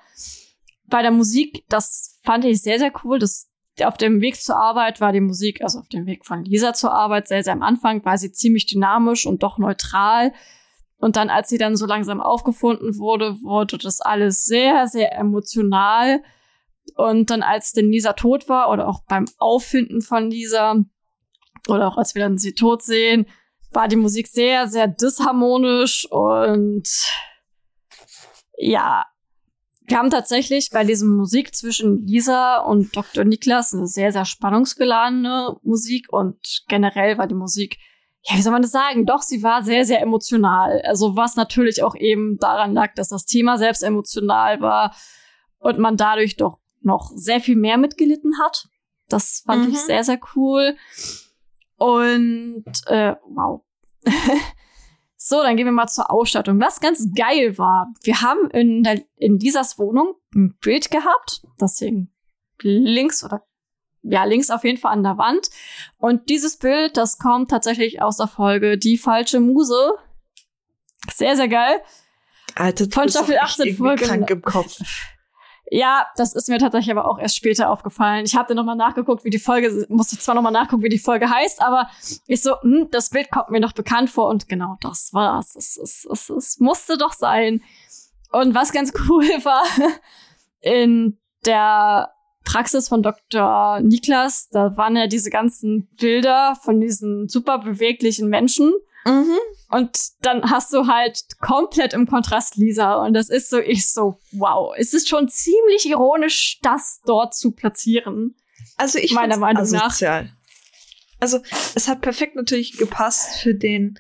Bei der Musik, das fand ich sehr, sehr cool. Das, auf dem Weg zur Arbeit war die Musik, also auf dem Weg von Lisa zur Arbeit, sehr, sehr am Anfang war sie ziemlich dynamisch und doch neutral. Und dann, als sie dann so langsam aufgefunden wurde, wurde das alles sehr, sehr emotional. Und dann, als denn Lisa tot war oder auch beim Auffinden von Lisa oder auch als wir dann sie tot sehen, war die Musik sehr, sehr disharmonisch und ja, wir haben tatsächlich bei diesem Musik zwischen Lisa und Dr. Niklas eine sehr, sehr spannungsgeladene Musik und generell war die Musik ja, wie soll man das sagen? Doch, sie war sehr, sehr emotional. Also was natürlich auch eben daran lag, dass das Thema selbst emotional war und man dadurch doch noch sehr viel mehr mitgelitten hat. Das fand Mhm. ich sehr, sehr cool. Und äh, wow. *laughs* so, dann gehen wir mal zur Ausstattung. Was ganz geil war, wir haben in, der, in Lisas Wohnung ein Bild gehabt, das hing links oder ja, links auf jeden Fall an der Wand. Und dieses Bild, das kommt tatsächlich aus der Folge Die falsche Muse. Sehr, sehr geil. Alter, Von Staffel echt 18 irgendwie Folge- krank im Kopf. Ja, das ist mir tatsächlich aber auch erst später aufgefallen. Ich habe dann nochmal nachgeguckt, wie die Folge, musste zwar nochmal nachgucken, wie die Folge heißt, aber ich so, hm, das Bild kommt mir noch bekannt vor und genau das war's. Es, es, es, es musste doch sein. Und was ganz *laughs* cool war, in der Praxis von Dr. Niklas, da waren ja diese ganzen Bilder von diesen super beweglichen Menschen. Mhm. Und dann hast du halt komplett im Kontrast Lisa. Und das ist so, ich so, wow. Es ist schon ziemlich ironisch, das dort zu platzieren. Also ich Meiner Meinung nach. asozial. Also es hat perfekt natürlich gepasst für den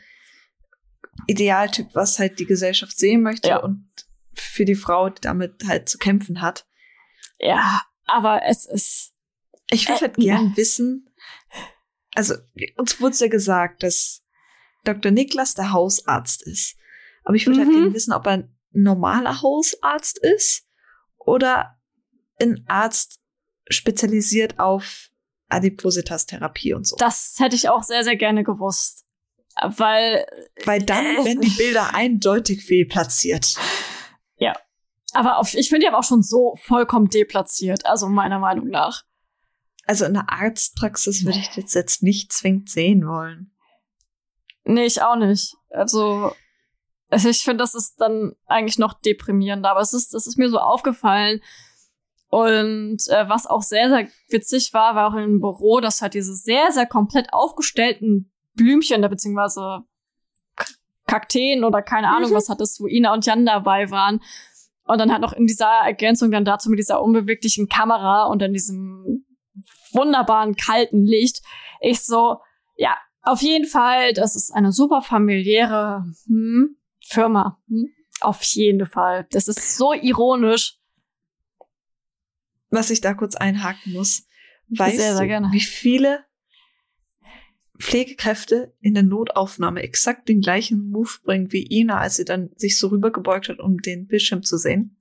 Idealtyp, was halt die Gesellschaft sehen möchte Ja. und für die Frau, die damit halt zu kämpfen hat. Ja, aber es ist, Ich würde Äh, halt gern wissen, also uns wurde ja gesagt, dass Dr. Niklas der Hausarzt ist. Aber ich würde halt Mhm. gerne wissen, ob er ein normaler Hausarzt ist oder ein Arzt spezialisiert auf Adipositas-Therapie und so. Das hätte ich auch sehr, sehr gerne gewusst. Weil. Weil dann werden die Bilder eindeutig fehlplatziert. Aber auf, ich finde die aber auch schon so vollkommen deplatziert, also meiner Meinung nach. Also in der Arztpraxis würde ich das jetzt nicht zwingend sehen wollen. Nee, ich auch nicht. Also, also ich finde, das ist dann eigentlich noch deprimierender. Aber es ist, das ist mir so aufgefallen. Und äh, was auch sehr, sehr witzig war, war auch im Büro, dass halt diese sehr, sehr komplett aufgestellten Blümchen, da beziehungsweise Kakteen oder keine Ahnung, mhm. was hattest, wo Ina und Jan dabei waren. Und dann halt noch in dieser Ergänzung dann dazu mit dieser unbeweglichen Kamera und dann diesem wunderbaren kalten Licht. Ich so, ja, auf jeden Fall, das ist eine super familiäre hm, Firma. Hm? Auf jeden Fall. Das ist so ironisch. Was ich da kurz einhaken muss. Weißt sehr, sehr du, wie viele Pflegekräfte in der Notaufnahme exakt den gleichen Move bringen wie Ina, als sie dann sich so rübergebeugt hat, um den Bildschirm zu sehen?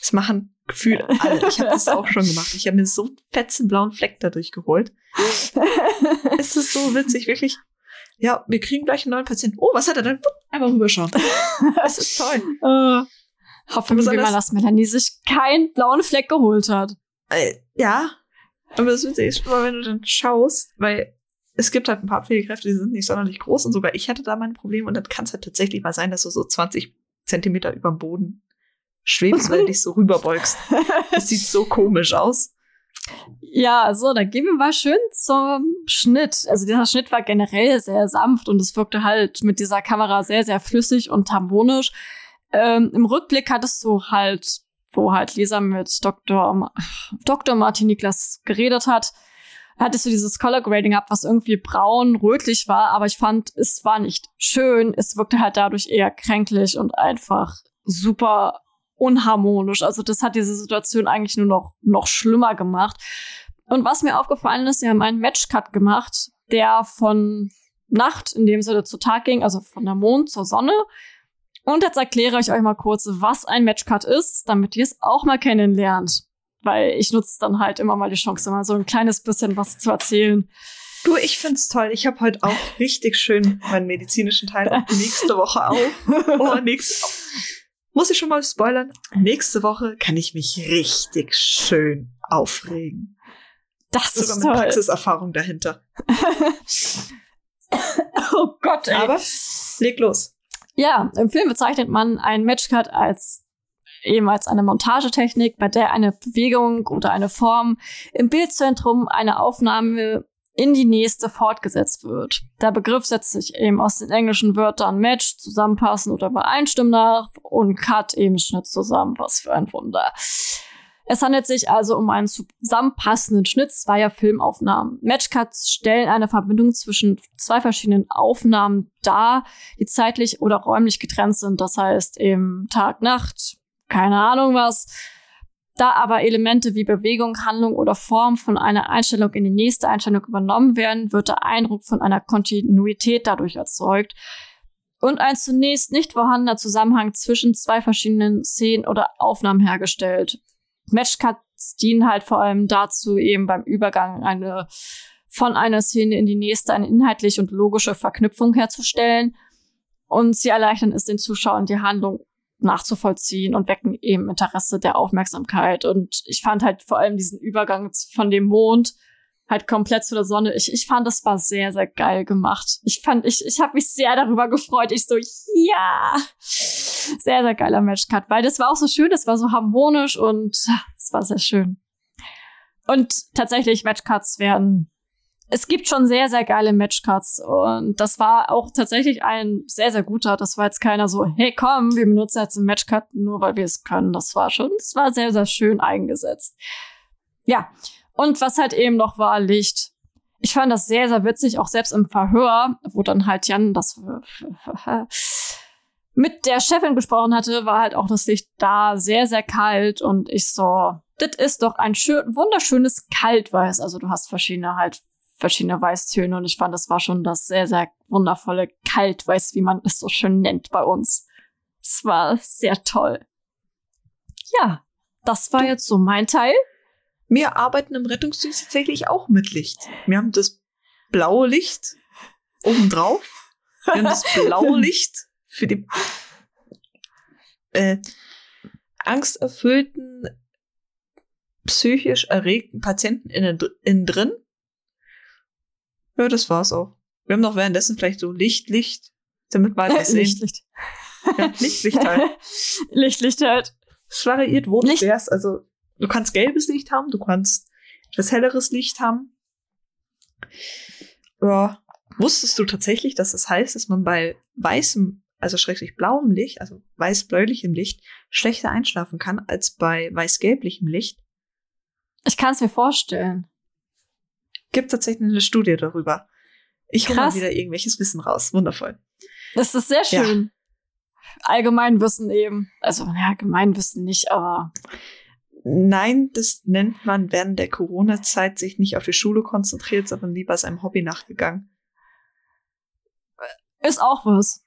Das machen gefühlt alle. Ich habe das auch schon gemacht. Ich habe mir so fetzen blauen Fleck dadurch geholt. *laughs* es ist so witzig, wirklich. Ja, wir kriegen gleich einen neuen Patienten. Oh, was hat er denn? Einmal rüberschauen. Es ist toll. Uh, *laughs* hoffen wir mal, dass Melanie sich keinen blauen Fleck geholt hat. Äh, ja, aber das Witzige ist immer, wenn du dann schaust, weil es gibt halt ein paar Pflegekräfte, die sind nicht sonderlich groß und sogar ich hatte da mein Problem und dann kann es halt tatsächlich mal sein, dass du so 20 Zentimeter über dem Boden schwebst, weil du dich so rüberbeugst. Das sieht so *laughs* komisch aus. Ja, so, dann gehen wir mal schön zum Schnitt. Also dieser Schnitt war generell sehr sanft und es wirkte halt mit dieser Kamera sehr, sehr flüssig und harmonisch. Ähm, Im Rückblick hattest du halt, wo halt Lisa mit Dr. Dr. Martin Niklas geredet hat, hattest du dieses Color Grading ab, was irgendwie braun, rötlich war, aber ich fand, es war nicht schön. Es wirkte halt dadurch eher kränklich und einfach super unharmonisch. Also das hat diese Situation eigentlich nur noch, noch schlimmer gemacht. Und was mir aufgefallen ist, sie haben einen Matchcut gemacht, der von Nacht in dem Sinne zu Tag ging, also von der Mond zur Sonne. Und jetzt erkläre ich euch mal kurz, was ein Matchcut ist, damit ihr es auch mal kennenlernt. Weil ich nutze dann halt immer mal die Chance, mal so ein kleines bisschen was zu erzählen. Du, ich find's toll. Ich habe heute auch richtig schön meinen medizinischen Teil *laughs* und nächste Woche auch. Oh, nächste muss ich schon mal spoilern? Nächste Woche kann ich mich richtig schön aufregen. Das Sogar ist mit Praxiserfahrung dahinter. *laughs* oh Gott, ey. Aber leg los. Ja, im Film bezeichnet man einen Matchcut als eben als eine Montagetechnik, bei der eine Bewegung oder eine Form im Bildzentrum eine Aufnahme in die nächste fortgesetzt wird. Der Begriff setzt sich eben aus den englischen Wörtern Match, zusammenpassen oder übereinstimmen nach und Cut eben Schnitt zusammen. Was für ein Wunder. Es handelt sich also um einen zusammenpassenden Schnitt zweier Filmaufnahmen. Matchcuts stellen eine Verbindung zwischen zwei verschiedenen Aufnahmen dar, die zeitlich oder räumlich getrennt sind. Das heißt eben Tag, Nacht, keine Ahnung was da aber Elemente wie Bewegung, Handlung oder Form von einer Einstellung in die nächste Einstellung übernommen werden, wird der Eindruck von einer Kontinuität dadurch erzeugt und ein zunächst nicht vorhandener Zusammenhang zwischen zwei verschiedenen Szenen oder Aufnahmen hergestellt. Matchcuts dienen halt vor allem dazu, eben beim Übergang eine von einer Szene in die nächste eine inhaltliche und logische Verknüpfung herzustellen. Und sie erleichtern es den Zuschauern, die Handlung nachzuvollziehen und wecken eben Interesse der Aufmerksamkeit. Und ich fand halt vor allem diesen Übergang von dem Mond halt komplett zu der Sonne. Ich, ich fand, das war sehr, sehr geil gemacht. Ich fand, ich, ich habe mich sehr darüber gefreut. Ich so, ja, sehr, sehr geiler Matchcut, weil das war auch so schön, das war so harmonisch und es war sehr schön. Und tatsächlich, Matchcuts werden es gibt schon sehr, sehr geile Matchcuts und das war auch tatsächlich ein sehr, sehr guter. Das war jetzt keiner so, hey komm, wir benutzen jetzt einen Matchcut, nur weil wir es können. Das war schon, es war sehr, sehr schön eingesetzt. Ja, und was halt eben noch war, Licht. Ich fand das sehr, sehr witzig, auch selbst im Verhör, wo dann halt Jan das *laughs* mit der Chefin gesprochen hatte, war halt auch das Licht da sehr, sehr kalt und ich so, das ist doch ein schön, wunderschönes Kaltweiß. Also du hast verschiedene halt verschiedene Weißtöne und ich fand, das war schon das sehr, sehr wundervolle Kaltweiß, wie man es so schön nennt bei uns. Es war sehr toll. Ja, das war jetzt so mein Teil. Wir arbeiten im Rettungsdienst tatsächlich auch mit Licht. Wir haben das blaue Licht obendrauf. Wir haben das blaue *laughs* Licht für die äh, angsterfüllten, psychisch erregten Patienten innen, innen drin. Ja, das war's auch. Wir haben noch währenddessen vielleicht so Licht, Licht, damit man was *laughs* sehen. Licht, Licht. Ja, Licht, Licht halt. *laughs* Licht, Licht halt. Es variiert, wo du Licht. wärst. Also, du kannst gelbes Licht haben, du kannst etwas helleres Licht haben. Ja. Wusstest du tatsächlich, dass es heißt, dass man bei weißem, also schrecklich blauem Licht, also weiß-bläulichem Licht, schlechter einschlafen kann als bei weiß-gelblichem Licht? Ich kann es mir vorstellen. Gibt tatsächlich eine Studie darüber. Ich hole wieder irgendwelches Wissen raus. Wundervoll. Das ist sehr Ja. schön. Allgemeinwissen eben. Also, ja, Gemeinwissen nicht, aber Nein, das nennt man während der Corona-Zeit sich nicht auf die Schule konzentriert, sondern lieber seinem Hobby nachgegangen. ist auch was.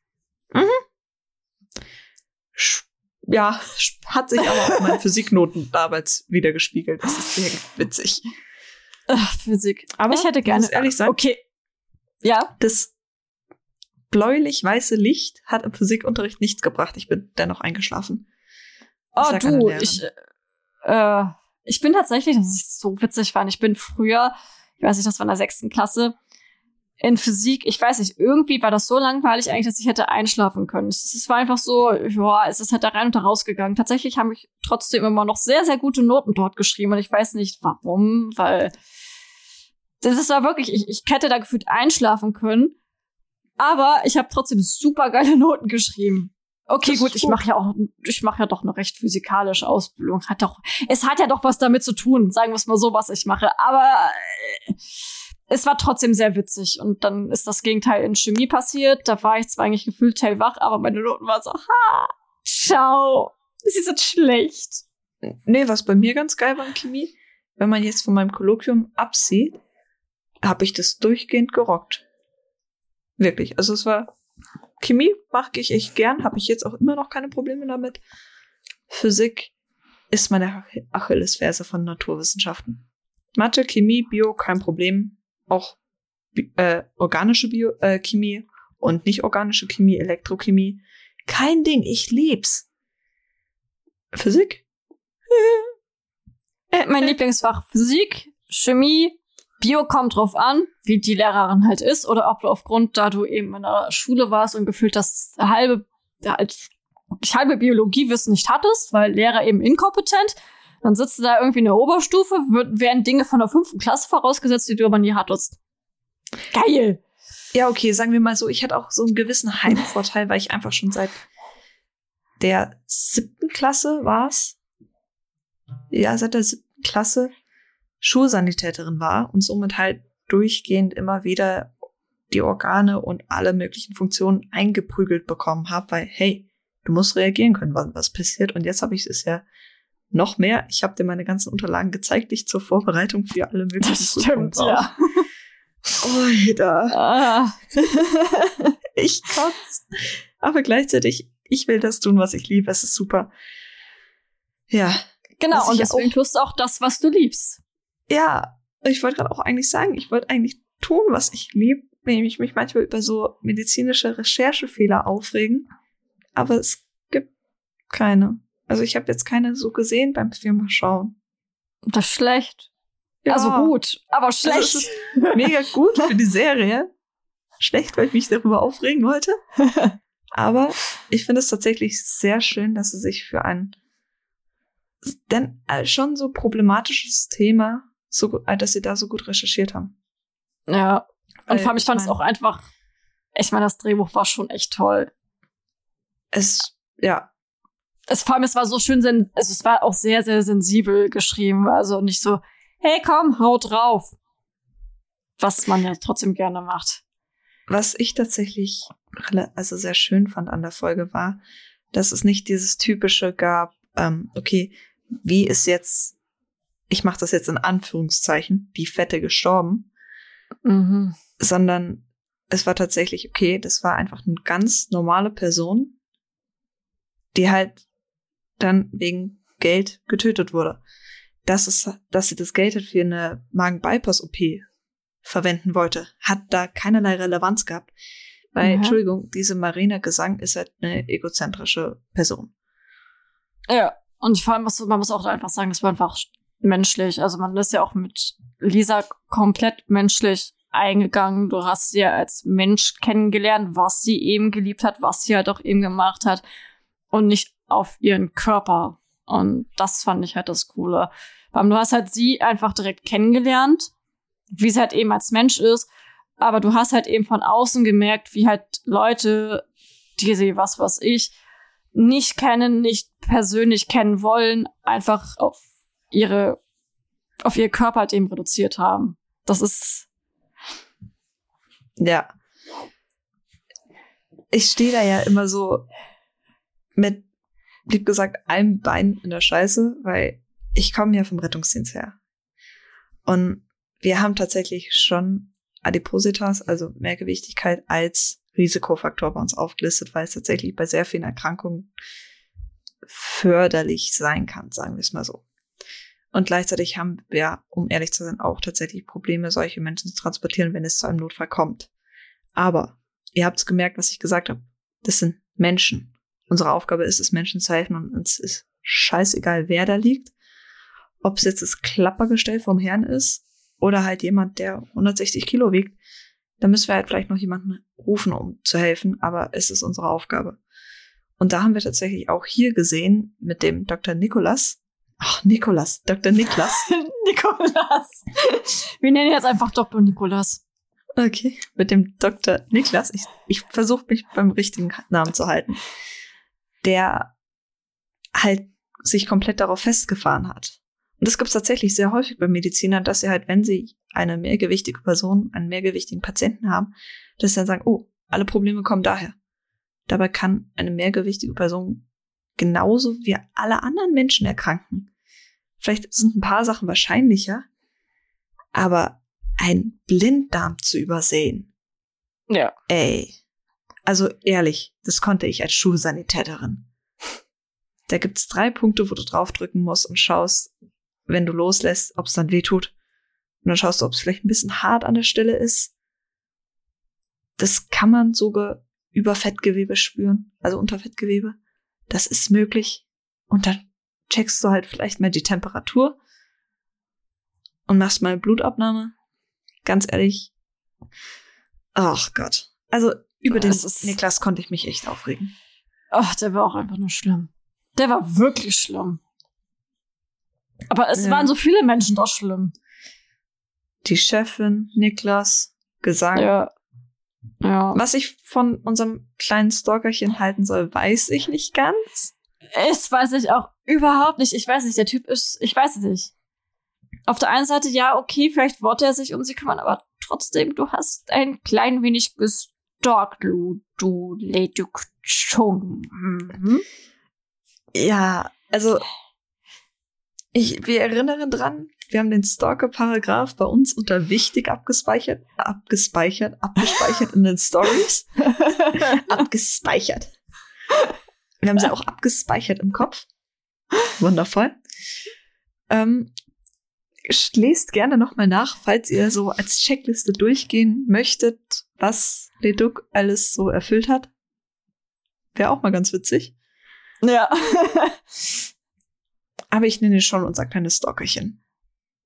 Sch- Ja, hat sich aber auch in meinen *laughs* Physiknoten damals wieder gespiegelt. Das ist sehr witzig. Ach, Physik. Aber ich hätte gerne. muss ehrlich sein, Okay. Ja, das bläulich-weiße Licht hat im Physikunterricht nichts gebracht. Ich bin dennoch eingeschlafen. Oh, du, ich, äh, ich bin tatsächlich, das ist so witzig fand, ich bin früher, ich weiß nicht, das war in der sechsten Klasse, in Physik, ich weiß nicht, irgendwie war das so langweilig eigentlich, dass ich hätte einschlafen können. Es, war einfach so, ja, es ist halt da rein und da rausgegangen. Tatsächlich habe ich trotzdem immer noch sehr, sehr gute Noten dort geschrieben und ich weiß nicht warum, weil das ist war wirklich, ich, ich hätte da gefühlt einschlafen können, aber ich habe trotzdem super geile Noten geschrieben. Okay, gut, ist ich gut. mache ja auch, ich mache ja doch eine recht physikalische Ausbildung. Hat doch, es hat ja doch was damit zu tun, sagen wir es mal so, was ich mache. Aber äh, es war trotzdem sehr witzig. Und dann ist das Gegenteil in Chemie passiert. Da war ich zwar eigentlich gefühlt hellwach, aber meine Noten waren so, ha, schau, sie sind schlecht. Nee, was bei mir ganz geil war in Chemie, wenn man jetzt von meinem Kolloquium absieht, habe ich das durchgehend gerockt. Wirklich. Also es war Chemie mag ich echt gern, habe ich jetzt auch immer noch keine Probleme damit. Physik ist meine Ach- Achillesferse von Naturwissenschaften. Mathe, Chemie, Bio, kein Problem. Auch äh, organische Bio, äh, Chemie und nicht organische Chemie, Elektrochemie. Kein Ding, ich lieb's. Physik? *laughs* Äh, mein Lieblingsfach Physik, Chemie, Bio kommt drauf an, wie die Lehrerin halt ist, oder ob du aufgrund, da du eben in der Schule warst und gefühlt das halbe, halbe Biologiewissen nicht hattest, weil Lehrer eben inkompetent, dann sitzt du da irgendwie in der Oberstufe, wird, werden Dinge von der fünften Klasse vorausgesetzt, die du aber nie hattest. Geil! Ja, okay, sagen wir mal so, ich hatte auch so einen gewissen Heimvorteil, weil ich einfach schon seit der siebten Klasse war's. Ja, seit der siebten Klasse Schulsanitäterin war und somit halt durchgehend immer wieder die Organe und alle möglichen Funktionen eingeprügelt bekommen habe, weil, hey, du musst reagieren können, was, was passiert. Und jetzt habe ich es ja noch mehr. Ich habe dir meine ganzen Unterlagen gezeigt, die ich zur Vorbereitung für alle möglichen Das Prüfungen stimmt, brauche. ja. Alter. Ah. Ich kotz. Aber gleichzeitig, ich will das tun, was ich liebe. Es ist super. Ja. Genau, und deswegen auch- tust du auch das, was du liebst. Ja, ich wollte gerade auch eigentlich sagen, ich wollte eigentlich tun, was ich liebe, nämlich mich manchmal über so medizinische Recherchefehler aufregen. Aber es gibt keine. Also ich habe jetzt keine so gesehen beim Firma schauen. Das ist schlecht. Ja, Also gut, aber Also schlecht. mega gut für die Serie. Schlecht, weil ich mich darüber aufregen wollte. Aber ich finde es tatsächlich sehr schön, dass sie sich für ein denn äh, schon so problematisches Thema, so äh, dass sie da so gut recherchiert haben. ja. Und vor allem, ich fand es mein, auch einfach, ich meine, das Drehbuch war schon echt toll. Es, ja, Es, vor allem, es war so schön, sen also es war auch sehr, sehr sensibel geschrieben. Also nicht so, hey, komm, hau drauf. Was man ja trotzdem gerne macht. was ich tatsächlich also sehr schön fand an der Folge war, dass es nicht dieses typische gab, ähm, okay, wie ist jetzt, ich mache das jetzt in Anführungszeichen, die Fette gestorben, Mhm. sondern es war tatsächlich, okay, das war einfach eine ganz normale Person, die halt dann wegen Geld getötet wurde. Dass, es, dass sie das Geld halt für eine Magen-Bypass-OP verwenden wollte, hat da keinerlei Relevanz gehabt. Weil, Mhm. Entschuldigung, diese Marina Gesang ist halt eine egozentrische Person. Ja. Und vor allem, man muss auch einfach sagen, das war einfach menschlich. Also man ist ja auch mit Lisa komplett menschlich eingegangen. Du hast sie ja als Mensch kennengelernt, was sie eben geliebt hat, was sie halt auch eben gemacht hat. Und nicht auf ihren Körper. Und das fand ich halt das Coole. Du hast halt sie einfach direkt kennengelernt, wie sie halt eben als Mensch ist. Aber du hast halt eben von außen gemerkt, wie halt Leute, die sie, was weiß ich, nicht kennen, nicht persönlich kennen wollen, einfach auf ihre, auf ihr Körper halt eben reduziert haben. Das ist, Ja. Ich stehe da ja immer so mit, lieb gesagt, einem Bein in der Scheiße, weil ich komme ja vom Rettungsdienst her. Und wir haben tatsächlich schon Adipositas, also Mehrgewichtigkeit, als Risikofaktor bei uns aufgelistet, weil es tatsächlich bei sehr vielen Erkrankungen förderlich sein kann, sagen wir es mal so. Und gleichzeitig haben wir, um ehrlich zu sein, auch tatsächlich Probleme, solche Menschen zu transportieren, wenn es zu einem Notfall kommt. Aber ihr habt gemerkt, was ich gesagt habe. Das sind Menschen. Unsere Aufgabe ist es, Menschen zu helfen und uns ist scheißegal, wer da liegt. Ob es jetzt das Klappergestell vom Herrn ist oder halt jemand, der 160 Kilo wiegt, da müssen wir halt vielleicht noch jemanden rufen, um zu helfen, aber es ist unsere Aufgabe. Und da haben wir tatsächlich auch hier gesehen mit dem Dr. Nikolas, ach, Nikolas, Dr. Niklas, *laughs* Nikolas. Wir nennen ihn jetzt einfach Dr. Nikolas. Okay. Mit dem Dr. Niklas. Ich, ich versuche mich beim richtigen Namen zu halten. Der halt sich komplett darauf festgefahren hat. Und das gibt es tatsächlich sehr häufig bei Medizinern, dass sie halt, wenn sie eine mehrgewichtige Person, einen mehrgewichtigen Patienten haben, dass sie dann sagen, oh, alle Probleme kommen daher. Dabei kann eine mehrgewichtige Person genauso wie alle anderen Menschen erkranken. Vielleicht sind ein paar Sachen wahrscheinlicher, aber ein Blinddarm zu übersehen. Ja. Ey. Also ehrlich, das konnte ich als Schulsanitäterin. Da gibt's drei Punkte, wo du draufdrücken musst und schaust, wenn du loslässt, ob es dann weh tut. Und dann schaust du, ob es vielleicht ein bisschen hart an der Stelle ist. Das kann man sogar über Fettgewebe spüren, also unter Fettgewebe. Das ist möglich. Und dann checkst du halt vielleicht mal die Temperatur und machst mal Blutabnahme. Ganz ehrlich. Ach Gott. Also über den Niklas konnte ich mich echt aufregen. Ach, der war auch einfach nur schlimm. Der war wirklich schlimm. Aber es Ja. waren so viele Menschen doch schlimm. Die Chefin, Niklas, Gesang. Ja. Ja. Was ich von unserem kleinen Stalkerchen halten soll, weiß ich nicht ganz. Es weiß ich auch überhaupt nicht. Ich weiß nicht, der Typ ist, ich weiß es nicht. Auf der einen Seite, ja, okay, vielleicht wollte er sich um sie kümmern, aber trotzdem, du hast ein klein wenig gestalkt, du, du Lady Chung. Mhm. Ja, also ich, wir erinnern dran, wir haben den Stalker-Paragraph bei uns unter wichtig abgespeichert, abgespeichert, abgespeichert in den Stories. *laughs* abgespeichert. Wir haben sie auch abgespeichert im Kopf. Wundervoll. Ähm, lest gerne nochmal nach, falls ihr so als Checkliste durchgehen möchtet, was Leduc alles so erfüllt hat. Wäre auch mal ganz witzig. ja. *laughs* Aber ich nenne schon unser kleines Stalkerchen.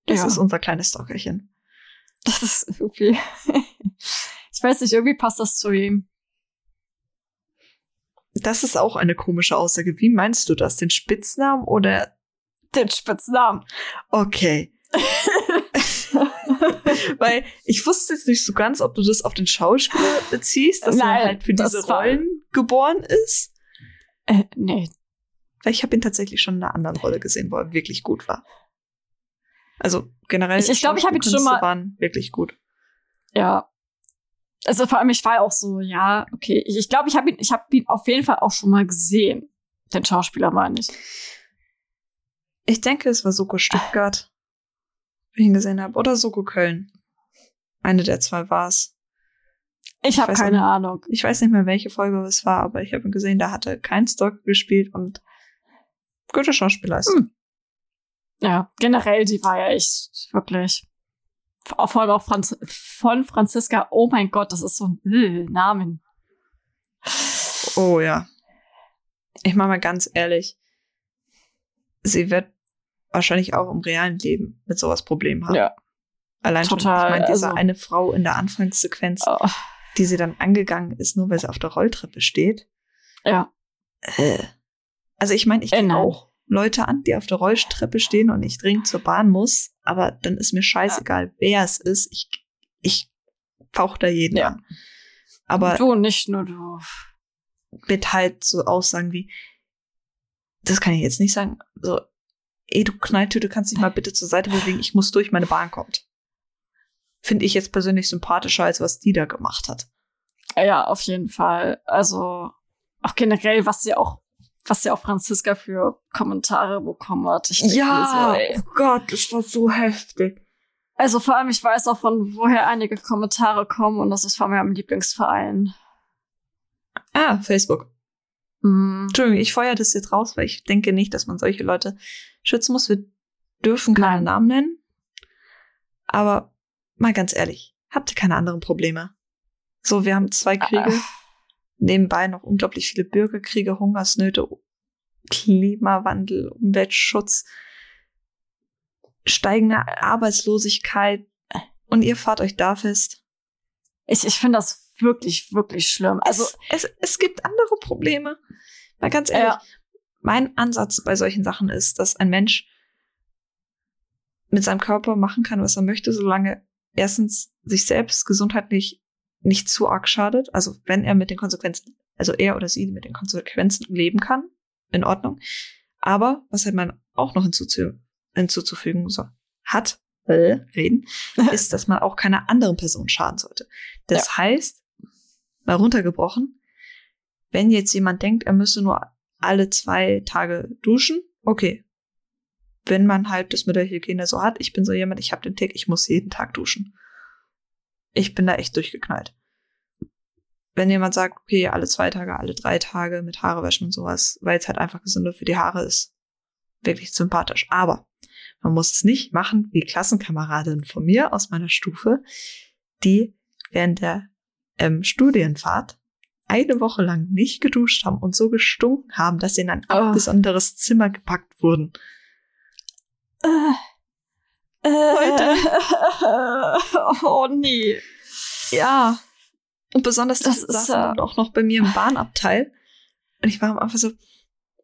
Das Ja. ist unser kleines Stalkerchen. Das ist irgendwie. *laughs* Ich weiß nicht, irgendwie passt das zu ihm. Das ist auch eine komische Aussage. Wie meinst du das? Den Spitznamen oder? Den Spitznamen. Okay. *laughs* Weil ich wusste jetzt nicht so ganz, ob du das auf den Schauspieler beziehst, dass Nein, er halt für diese Rollen geboren ist. Äh, nee. Weil ich habe ihn tatsächlich schon in einer anderen Rolle gesehen, wo er wirklich gut war. Also generell. Ich- ich glaub, ich hab ihn schon mal- waren wirklich gut. Ja. Also vor allem, ich war auch so, ja, okay. Ich glaube, ich, glaub, ich habe ihn, ich habe ihn auf jeden Fall auch schon mal gesehen. Den Schauspieler meine ich. Ich denke, es war Soko Stuttgart, ich ihn gesehen habe, oder Soko Köln. Eine der zwei war es. Ich habe auch keine nicht. Ahnung. Ich weiß nicht mehr, welche Folge es war, aber ich habe ihn gesehen, da hatte kein Stock gespielt und Gute Schauspielleistung. Hm. Ja, generell, die war ja echt wirklich. Vor allem auch Franz von Franziska. Oh mein Gott, das ist so ein äh, Namen. Oh ja. Ich mach mal ganz ehrlich. Sie wird wahrscheinlich auch im realen Leben mit sowas Problem haben. Ja. Allein Total, schon, ich meine, diese also- eine Frau in der Anfangssequenz, Oh, die sie dann angegangen ist, nur weil sie auf der Rolltreppe steht. ja. Äh. Also ich meine, ich Äh, kenne nein. auch Leute an, die auf der Rolltreppe stehen und ich dringend zur Bahn muss, aber dann ist mir scheißegal, wer es ist. Ich, ich fauch da jeden Ja. an. Aber du, nicht nur du. mit halt so Aussagen wie, das kann ich jetzt nicht sagen, so, ey, du Knalltüte, kannst dich mal bitte zur Seite bewegen, ich muss durch, meine Bahn kommt. Finde ich jetzt persönlich sympathischer, als was die da gemacht hat. Ja, auf jeden Fall. Also auch generell, was sie auch, was sie auch Franziska für Kommentare bekommen hat. Ich mir so, oh Gott, das war so heftig. Also vor allem, ich weiß auch von woher einige Kommentare kommen und das ist von meinem Lieblingsverein. Ah, Facebook. Mhm. Entschuldigung, ich feuer das jetzt raus, weil ich denke nicht, dass man solche Leute schützen muss. Wir dürfen keine Nein. Namen nennen. Aber mal ganz ehrlich, habt ihr keine anderen Probleme? So, wir haben zwei Kriege, Ah. nebenbei noch unglaublich viele Bürgerkriege, Hungersnöte, Klimawandel, Umweltschutz, steigende Arbeitslosigkeit und ihr fahrt euch da fest. Ich, ich finde das wirklich, wirklich schlimm. Also, es, es, es gibt andere Probleme. Mal ganz ehrlich, Ja. Mein Ansatz bei solchen Sachen ist, dass ein Mensch mit seinem Körper machen kann, was er möchte, solange erstens sich selbst gesundheitlich nicht zu arg schadet. Also wenn er mit den Konsequenzen, also er oder sie mit den Konsequenzen leben kann, in Ordnung. Aber was halt man auch noch hinzuzü hinzuzufügen so, hat, äh, reden, *laughs* ist, dass man auch keiner anderen Person schaden sollte. Das heißt, mal runtergebrochen, wenn jetzt jemand denkt, er müsse nur alle zwei Tage duschen, okay. Wenn man halt das mit der Hygiene so hat, ich bin so jemand, ich habe den Tick, ich muss jeden Tag duschen. Ich bin da echt durchgeknallt. Wenn jemand sagt, okay, alle zwei Tage, alle drei Tage mit Haare waschen und sowas, weil es halt einfach gesünder für die Haare ist, wirklich sympathisch. Aber man muss es nicht machen wie Klassenkameradinnen von mir aus meiner Stufe, die während der ähm, Studienfahrt eine Woche lang nicht geduscht haben und so gestunken haben, dass sie in ein Oh. abgesondertes Zimmer gepackt wurden. äh, äh, *laughs* oh nee. Ja. Und besonders das, Das ist, saßen äh, dann auch noch bei mir im Bahnabteil. Und ich war am Anfang so,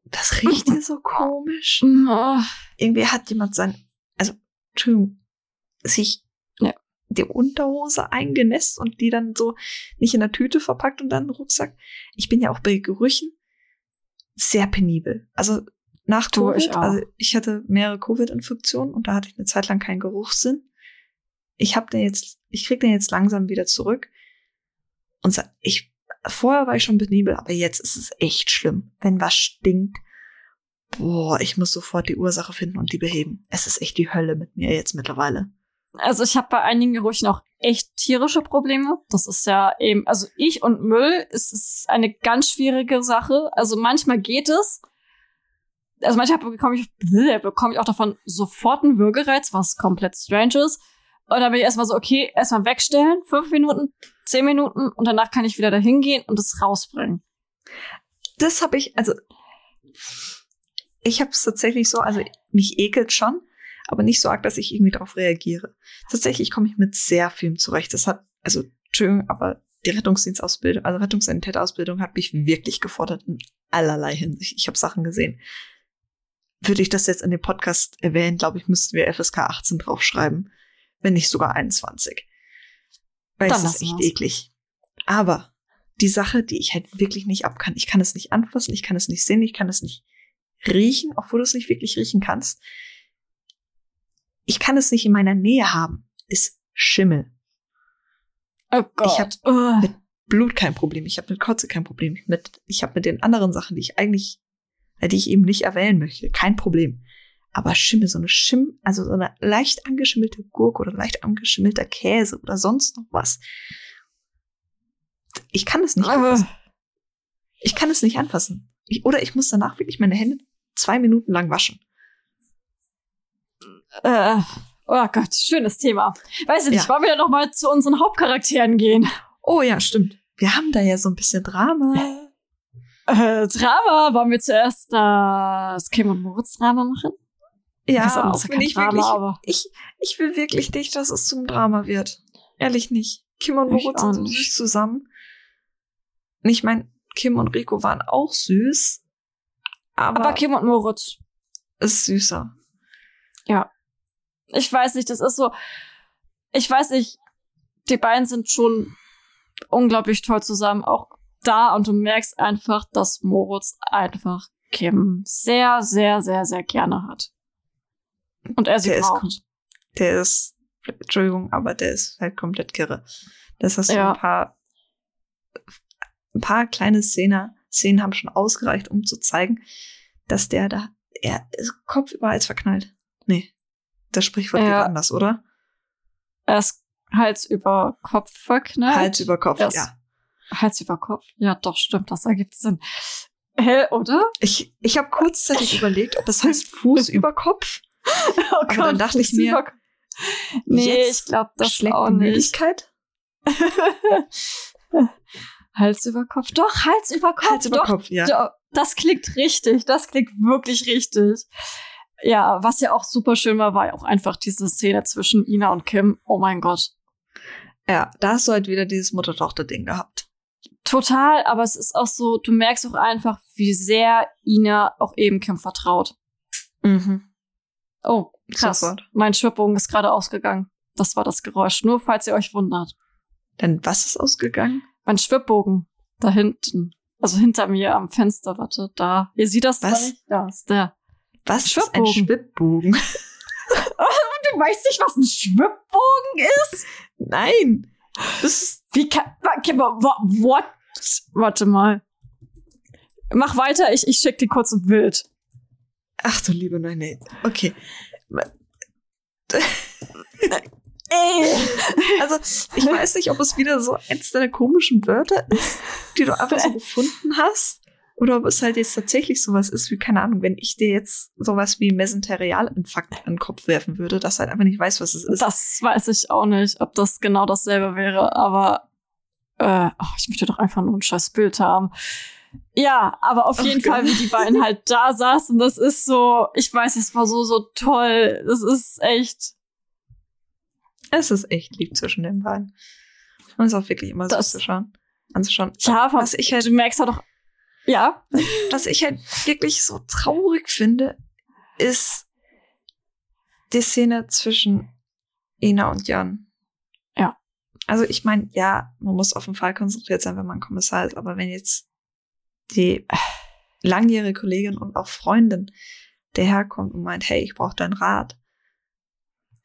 das riecht hier so komisch. *laughs* Oh. Irgendwie hat jemand sein, also, Entschuldigung, sich. Die Unterhose eingenässt und die dann so nicht in der Tüte verpackt und dann im Rucksack. Ich bin ja auch bei Gerüchen sehr penibel. Also nach Du, Covid, ich also ich hatte mehrere Covid-Infektionen und da hatte ich eine Zeit lang keinen Geruchssinn. Ich habe den jetzt, ich krieg den jetzt langsam wieder zurück. Und ich, vorher war ich schon penibel, aber jetzt ist es echt schlimm. Wenn was stinkt, boah, ich muss sofort die Ursache finden und die beheben. Es ist echt die Hölle mit mir jetzt mittlerweile. Also ich habe bei einigen Gerüchen auch echt tierische Probleme. Das ist ja eben, also ich und Müll ist, ist eine ganz schwierige Sache. Also manchmal geht es. Also manchmal bekomme ich, bekomme ich auch davon sofort einen Würgereiz, was komplett strange ist. Und dann bin ich erstmal so, okay, erstmal wegstellen, fünf Minuten, zehn Minuten und danach kann ich wieder dahin gehen und es rausbringen. Das habe ich, also ich habe es tatsächlich so, also mich ekelt schon, aber nicht so arg, dass ich irgendwie darauf reagiere. Tatsächlich komme ich mit sehr vielem zurecht. Das hat, also Entschuldigung, aber die Rettungsdienstausbildung, also Rettungssanitäterausbildung hat mich wirklich gefordert in allerlei Hinsicht. Ich habe Sachen gesehen. Würde ich das jetzt in dem Podcast erwähnen, glaube ich, müssten wir FSK 18 draufschreiben, wenn nicht sogar 21. Weil Dann es ist echt wir's. eklig. Aber die Sache, die ich halt wirklich nicht ab kann, ich kann es nicht anfassen, ich kann es nicht sehen, ich kann es nicht riechen, obwohl du es nicht wirklich riechen kannst. Ich kann es nicht in meiner Nähe haben, ist Schimmel. Oh Gott. Ich hab Ugh. mit Blut kein Problem, ich habe mit Kotze kein Problem, mit, ich habe mit den anderen Sachen, die ich eigentlich, äh, die ich eben nicht erwähnen möchte, kein Problem. Aber Schimmel, so eine Schimm, also so eine leicht angeschimmelte Gurke oder leicht angeschimmelter Käse oder sonst noch was. Ich kann es nicht anfassen. Ich kann es nicht anfassen. Ich, oder ich muss danach wirklich meine Hände zwei Minuten lang waschen. Äh, oh Gott, schönes Thema. Weiß ich nicht, Ja. wollen wir noch mal zu unseren Hauptcharakteren gehen? Oh ja, stimmt. Wir haben da ja so ein bisschen Drama. Äh, Drama, wollen wir zuerst das Kim und Moritz Drama machen? Ja, Ist auch kein ich Drama, wirklich, aber ich, ich will wirklich nicht, dass es zum Drama wird. Ehrlich nicht. Kim und Ich Moritz sind nicht. süß zusammen. Und ich meine, Kim und Rico waren auch süß. Aber, aber Kim und Moritz, ist süßer. Ich weiß nicht, das ist so, ich weiß nicht, die beiden sind schon unglaublich toll zusammen, auch da und du merkst einfach, dass Moritz einfach Kim sehr, sehr, sehr, sehr gerne hat. Und er sie Der ist braucht. Der ist, Entschuldigung, aber der ist halt komplett kirre. Das hast du Ja. ein paar, ein paar kleine Szenen, Szenen haben schon ausgereicht, um zu zeigen, dass der da, er ist kopfüber als verknallt. Nee. Das Sprichwort geht Ja. anders, oder? Er ist Hals über Kopf verknallt. Hals über Kopf, Er ist- ja. Hals über Kopf. Ja, doch, stimmt, das ergibt Sinn. Hä, oder? Ich, ich habe kurzzeitig überlegt, ob das *laughs* heißt Fuß über Kopf. Oh Aber dann dachte ich mir, Nee, jetzt ich glaube das Schlägt auch die nicht. Müdigkeit? *laughs* Hals über Kopf. Doch, Hals über Kopf. Hals über doch, Kopf, ja. doch. Das klingt richtig. Das klingt wirklich richtig. Ja, was ja auch super schön war, war ja auch einfach diese Szene zwischen Ina und Kim. Oh mein Gott. Ja, da hast du halt wieder dieses Mutter-Tochter-Ding gehabt. Total, aber es ist auch so, du merkst auch einfach, wie sehr Ina auch eben Kim vertraut. Mhm. Oh, krass. Sofort. Mein Schwibbogen ist gerade ausgegangen. Das war das Geräusch. Nur falls ihr euch wundert. Dann was ist ausgegangen? Mein Schwibbogen. Da hinten. Also hinter mir am Fenster, warte, da. Ihr seht das Was? Ja, ist der. Was ist ein Schwibbogen. Du weißt nicht, was ein Schwibbogen ist? Nein. Das ist, Wie kann. Okay, what? Warte mal. Mach weiter, ich, ich schick dir kurz ein Bild. ach du liebe nein, nee. Okay. Ey! *laughs* Also, ich weiß nicht, ob es wieder so eins deiner komischen Wörter ist, die du einfach so *laughs* gefunden hast. Oder ob es halt jetzt tatsächlich sowas ist wie, keine Ahnung, wenn ich dir jetzt sowas wie Mesenterialinfarkt an den Kopf werfen würde, dass halt einfach nicht weißt, was es ist. Das weiß ich auch nicht, ob das genau dasselbe wäre, aber äh, oh, ich möchte doch einfach nur ein scheiß Bild haben. Ja, aber auf Ach jeden Gott. Fall, wie die beiden halt *laughs* da saßen, das ist so, ich weiß, es war so, so toll. Das ist echt. Es ist echt lieb zwischen den beiden. Und es ist auch wirklich immer Das- süß zu schauen. Anzuschauen. Ja, was ich halt du merkst halt doch. Ja, was ich halt wirklich so traurig finde, ist die Szene zwischen Ina und Jan. Ja. Also ich meine, ja, man muss auf den Fall konzentriert sein, wenn man Kommissar ist, aber wenn jetzt die langjährige Kollegin und auch Freundin daherkommt und meint, hey, ich brauche deinen Rat,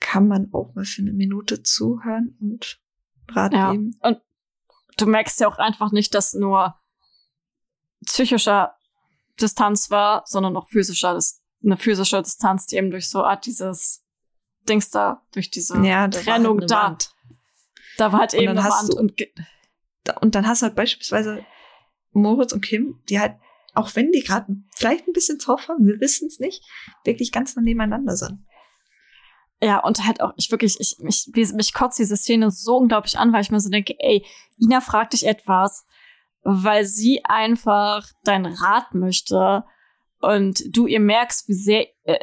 kann man auch mal für eine Minute zuhören und Rat Ja. geben. Und du merkst ja auch einfach nicht, dass nur psychischer Distanz war, sondern auch physischer, eine physische Distanz, die eben durch so Art dieses Dings da, durch diese Ja, halt Trennung da. Wand. Da war halt Und eben dann eine hast Wand du- und Und dann hast du halt beispielsweise Moritz und Kim, die halt, auch wenn die gerade vielleicht ein bisschen Zoff haben, wir wissen es nicht, wirklich ganz nah nebeneinander sind. ja, und halt auch, ich wirklich, ich, mich, mich kotzt diese Szene so unglaublich an, weil ich mir so denke, ey, Ina fragt dich etwas, weil sie einfach deinen Rat möchte und du ihr merkst, wie sehr äh,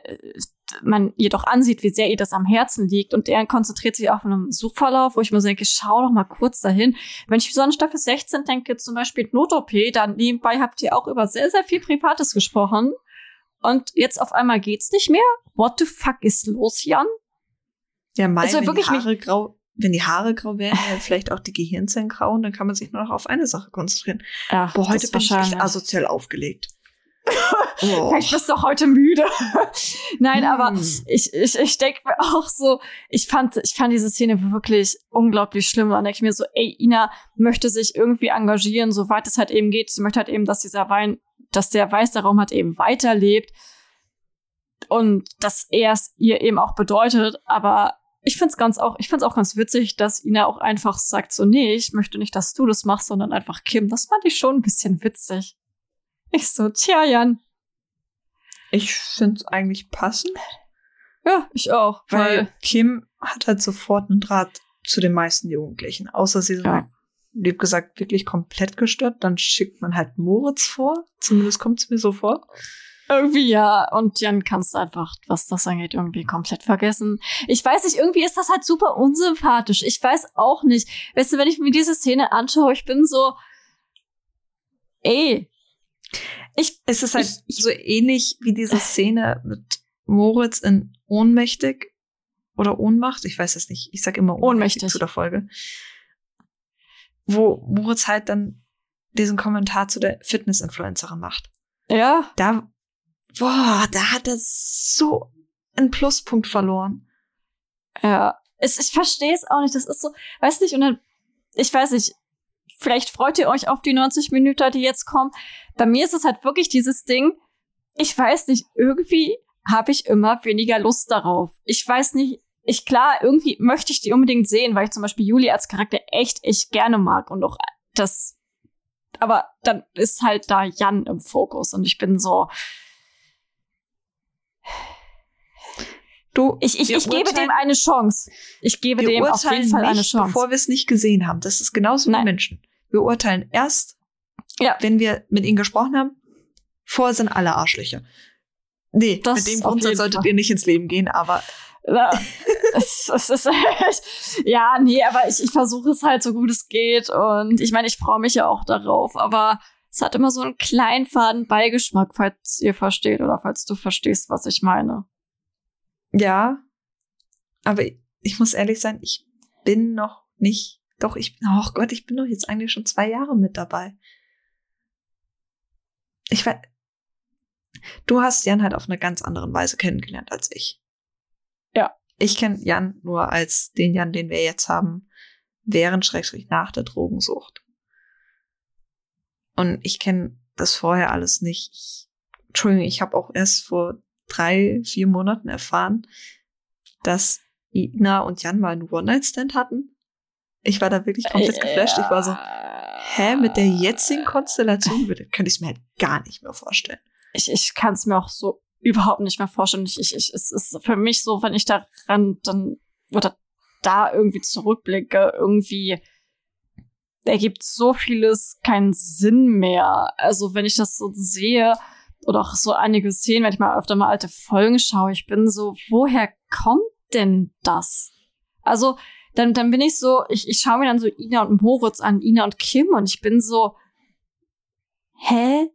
man ihr doch ansieht, wie sehr ihr das am Herzen liegt und er konzentriert sich auf einen Suchverlauf, wo ich mir so denke, schau doch mal kurz dahin. Wenn ich so an Staffel 16 denke, zum Beispiel Not-OP, dann nebenbei habt ihr auch über sehr, sehr viel Privates gesprochen und jetzt auf einmal geht's nicht mehr? What the fuck ist los, Jan? Ja, mein, Also wirklich die Haare grau, wenn die Haare grau werden, vielleicht auch die Gehirnzellen grau und dann kann man sich nur noch auf eine Sache konzentrieren. Ja, Boah, heute bin ich echt asozial aufgelegt. *laughs* Boah. Vielleicht bist du heute müde. *laughs* Nein, aber Hm. ich, ich, ich denke mir auch so, ich fand, ich fand diese Szene wirklich unglaublich schlimm. Dann denke ich mir so, ey, Ina möchte sich irgendwie engagieren, soweit es halt eben geht. Sie möchte halt eben, dass dieser Wein, dass der weiße Raum halt eben weiterlebt. Und dass er es ihr eben auch bedeutet. Aber ich find's ganz auch, ich find's auch ganz witzig, dass Ina auch einfach sagt so, nee, ich möchte nicht, dass du das machst, sondern einfach Kim. Das fand ich schon ein bisschen witzig. Ich so, tja, Jan, Ich finde es eigentlich passend. Ja, ich auch. Weil, Weil, Kim hat halt sofort einen Draht zu den meisten Jugendlichen. Außer sie sind Ja. halt, lieb gesagt, wirklich komplett gestört. Dann schickt man halt Moritz vor. Zumindest kommt es mir so vor. Irgendwie ja. Und Jan kannst du einfach, was das angeht, irgendwie komplett vergessen. Ich weiß nicht, irgendwie ist das halt super unsympathisch. Ich weiß auch nicht. Weißt du, wenn ich mir diese Szene anschaue, ich bin so, ey. Ich, Es ist halt Ich- ich- so ähnlich wie diese Szene mit Moritz in Ohnmächtig oder Ohnmacht. Ich weiß es nicht. Ich sag immer Ohnmächtig, Ohnmächtig. zu der Folge. Wo Moritz halt dann diesen Kommentar zu der Fitness-Influencerin macht. ja, Da, boah, da hat er so einen Pluspunkt verloren. Ja, es, ich verstehe es auch nicht. Das ist so, weiß nicht, und dann, ich weiß nicht, vielleicht freut ihr euch auf die 90 Minuten, die jetzt kommen. Bei mir ist es halt wirklich dieses Ding, ich weiß nicht, irgendwie habe ich immer weniger Lust darauf. Ich weiß nicht, ich klar, irgendwie möchte ich die unbedingt sehen, weil ich zum Beispiel Juli als Charakter echt, echt gerne mag und auch das, aber dann ist halt da Jan im Fokus und ich bin so, Du, ich, ich, ich gebe dem eine Chance. Ich gebe dem auf jeden urteilen Fall nicht, eine Chance. bevor wir es nicht gesehen haben. Das ist genauso wie. Menschen. Wir urteilen erst, Ja. wenn wir mit ihnen gesprochen haben. Vorher sind alle Arschlöcher. Nee, Das mit dem Grundsatz solltet Fall. ihr nicht ins Leben gehen, aber Ja, *laughs* es, es ist echt, ja, nee, aber ich, ich versuche es halt so gut es geht und ich meine, ich freue mich ja auch darauf, aber es hat immer so einen kleinen faden Beigeschmack, falls ihr versteht oder falls du verstehst, was ich meine. ja. Aber ich muss ehrlich sein, ich bin noch nicht, doch, ich, oh Gott, ich bin doch jetzt eigentlich schon zwei Jahre mit dabei. Ich weiß, du hast Jan halt auf eine ganz andere Weise kennengelernt als ich. Ja. Ich kenne Jan nur als den Jan, den wir jetzt haben, während Schrägstrich nach der Drogensucht. Und ich kenne das vorher alles nicht. Ich, Entschuldigung, ich habe auch erst vor drei, vier Monaten erfahren, dass Ina und Jan mal einen One-Night-Stand hatten. Ich war da wirklich komplett geflasht. Ich war so, hä, mit der jetzigen Konstellation würde, könnte ich es mir halt gar nicht mehr vorstellen. Ich, ich kann es mir auch so überhaupt nicht mehr vorstellen. Ich, ich, ich, es ist für mich so, wenn ich daran dann oder da irgendwie zurückblicke, irgendwie ergibt so vieles keinen Sinn mehr. Also wenn ich das so sehe oder auch so einige Szenen, wenn ich mal öfter mal alte Folgen schaue, ich bin so, woher kommt denn das? Also dann, dann bin ich so, ich, ich schaue mir dann so Ina und Moritz an, Ina und Kim und ich bin so, hä?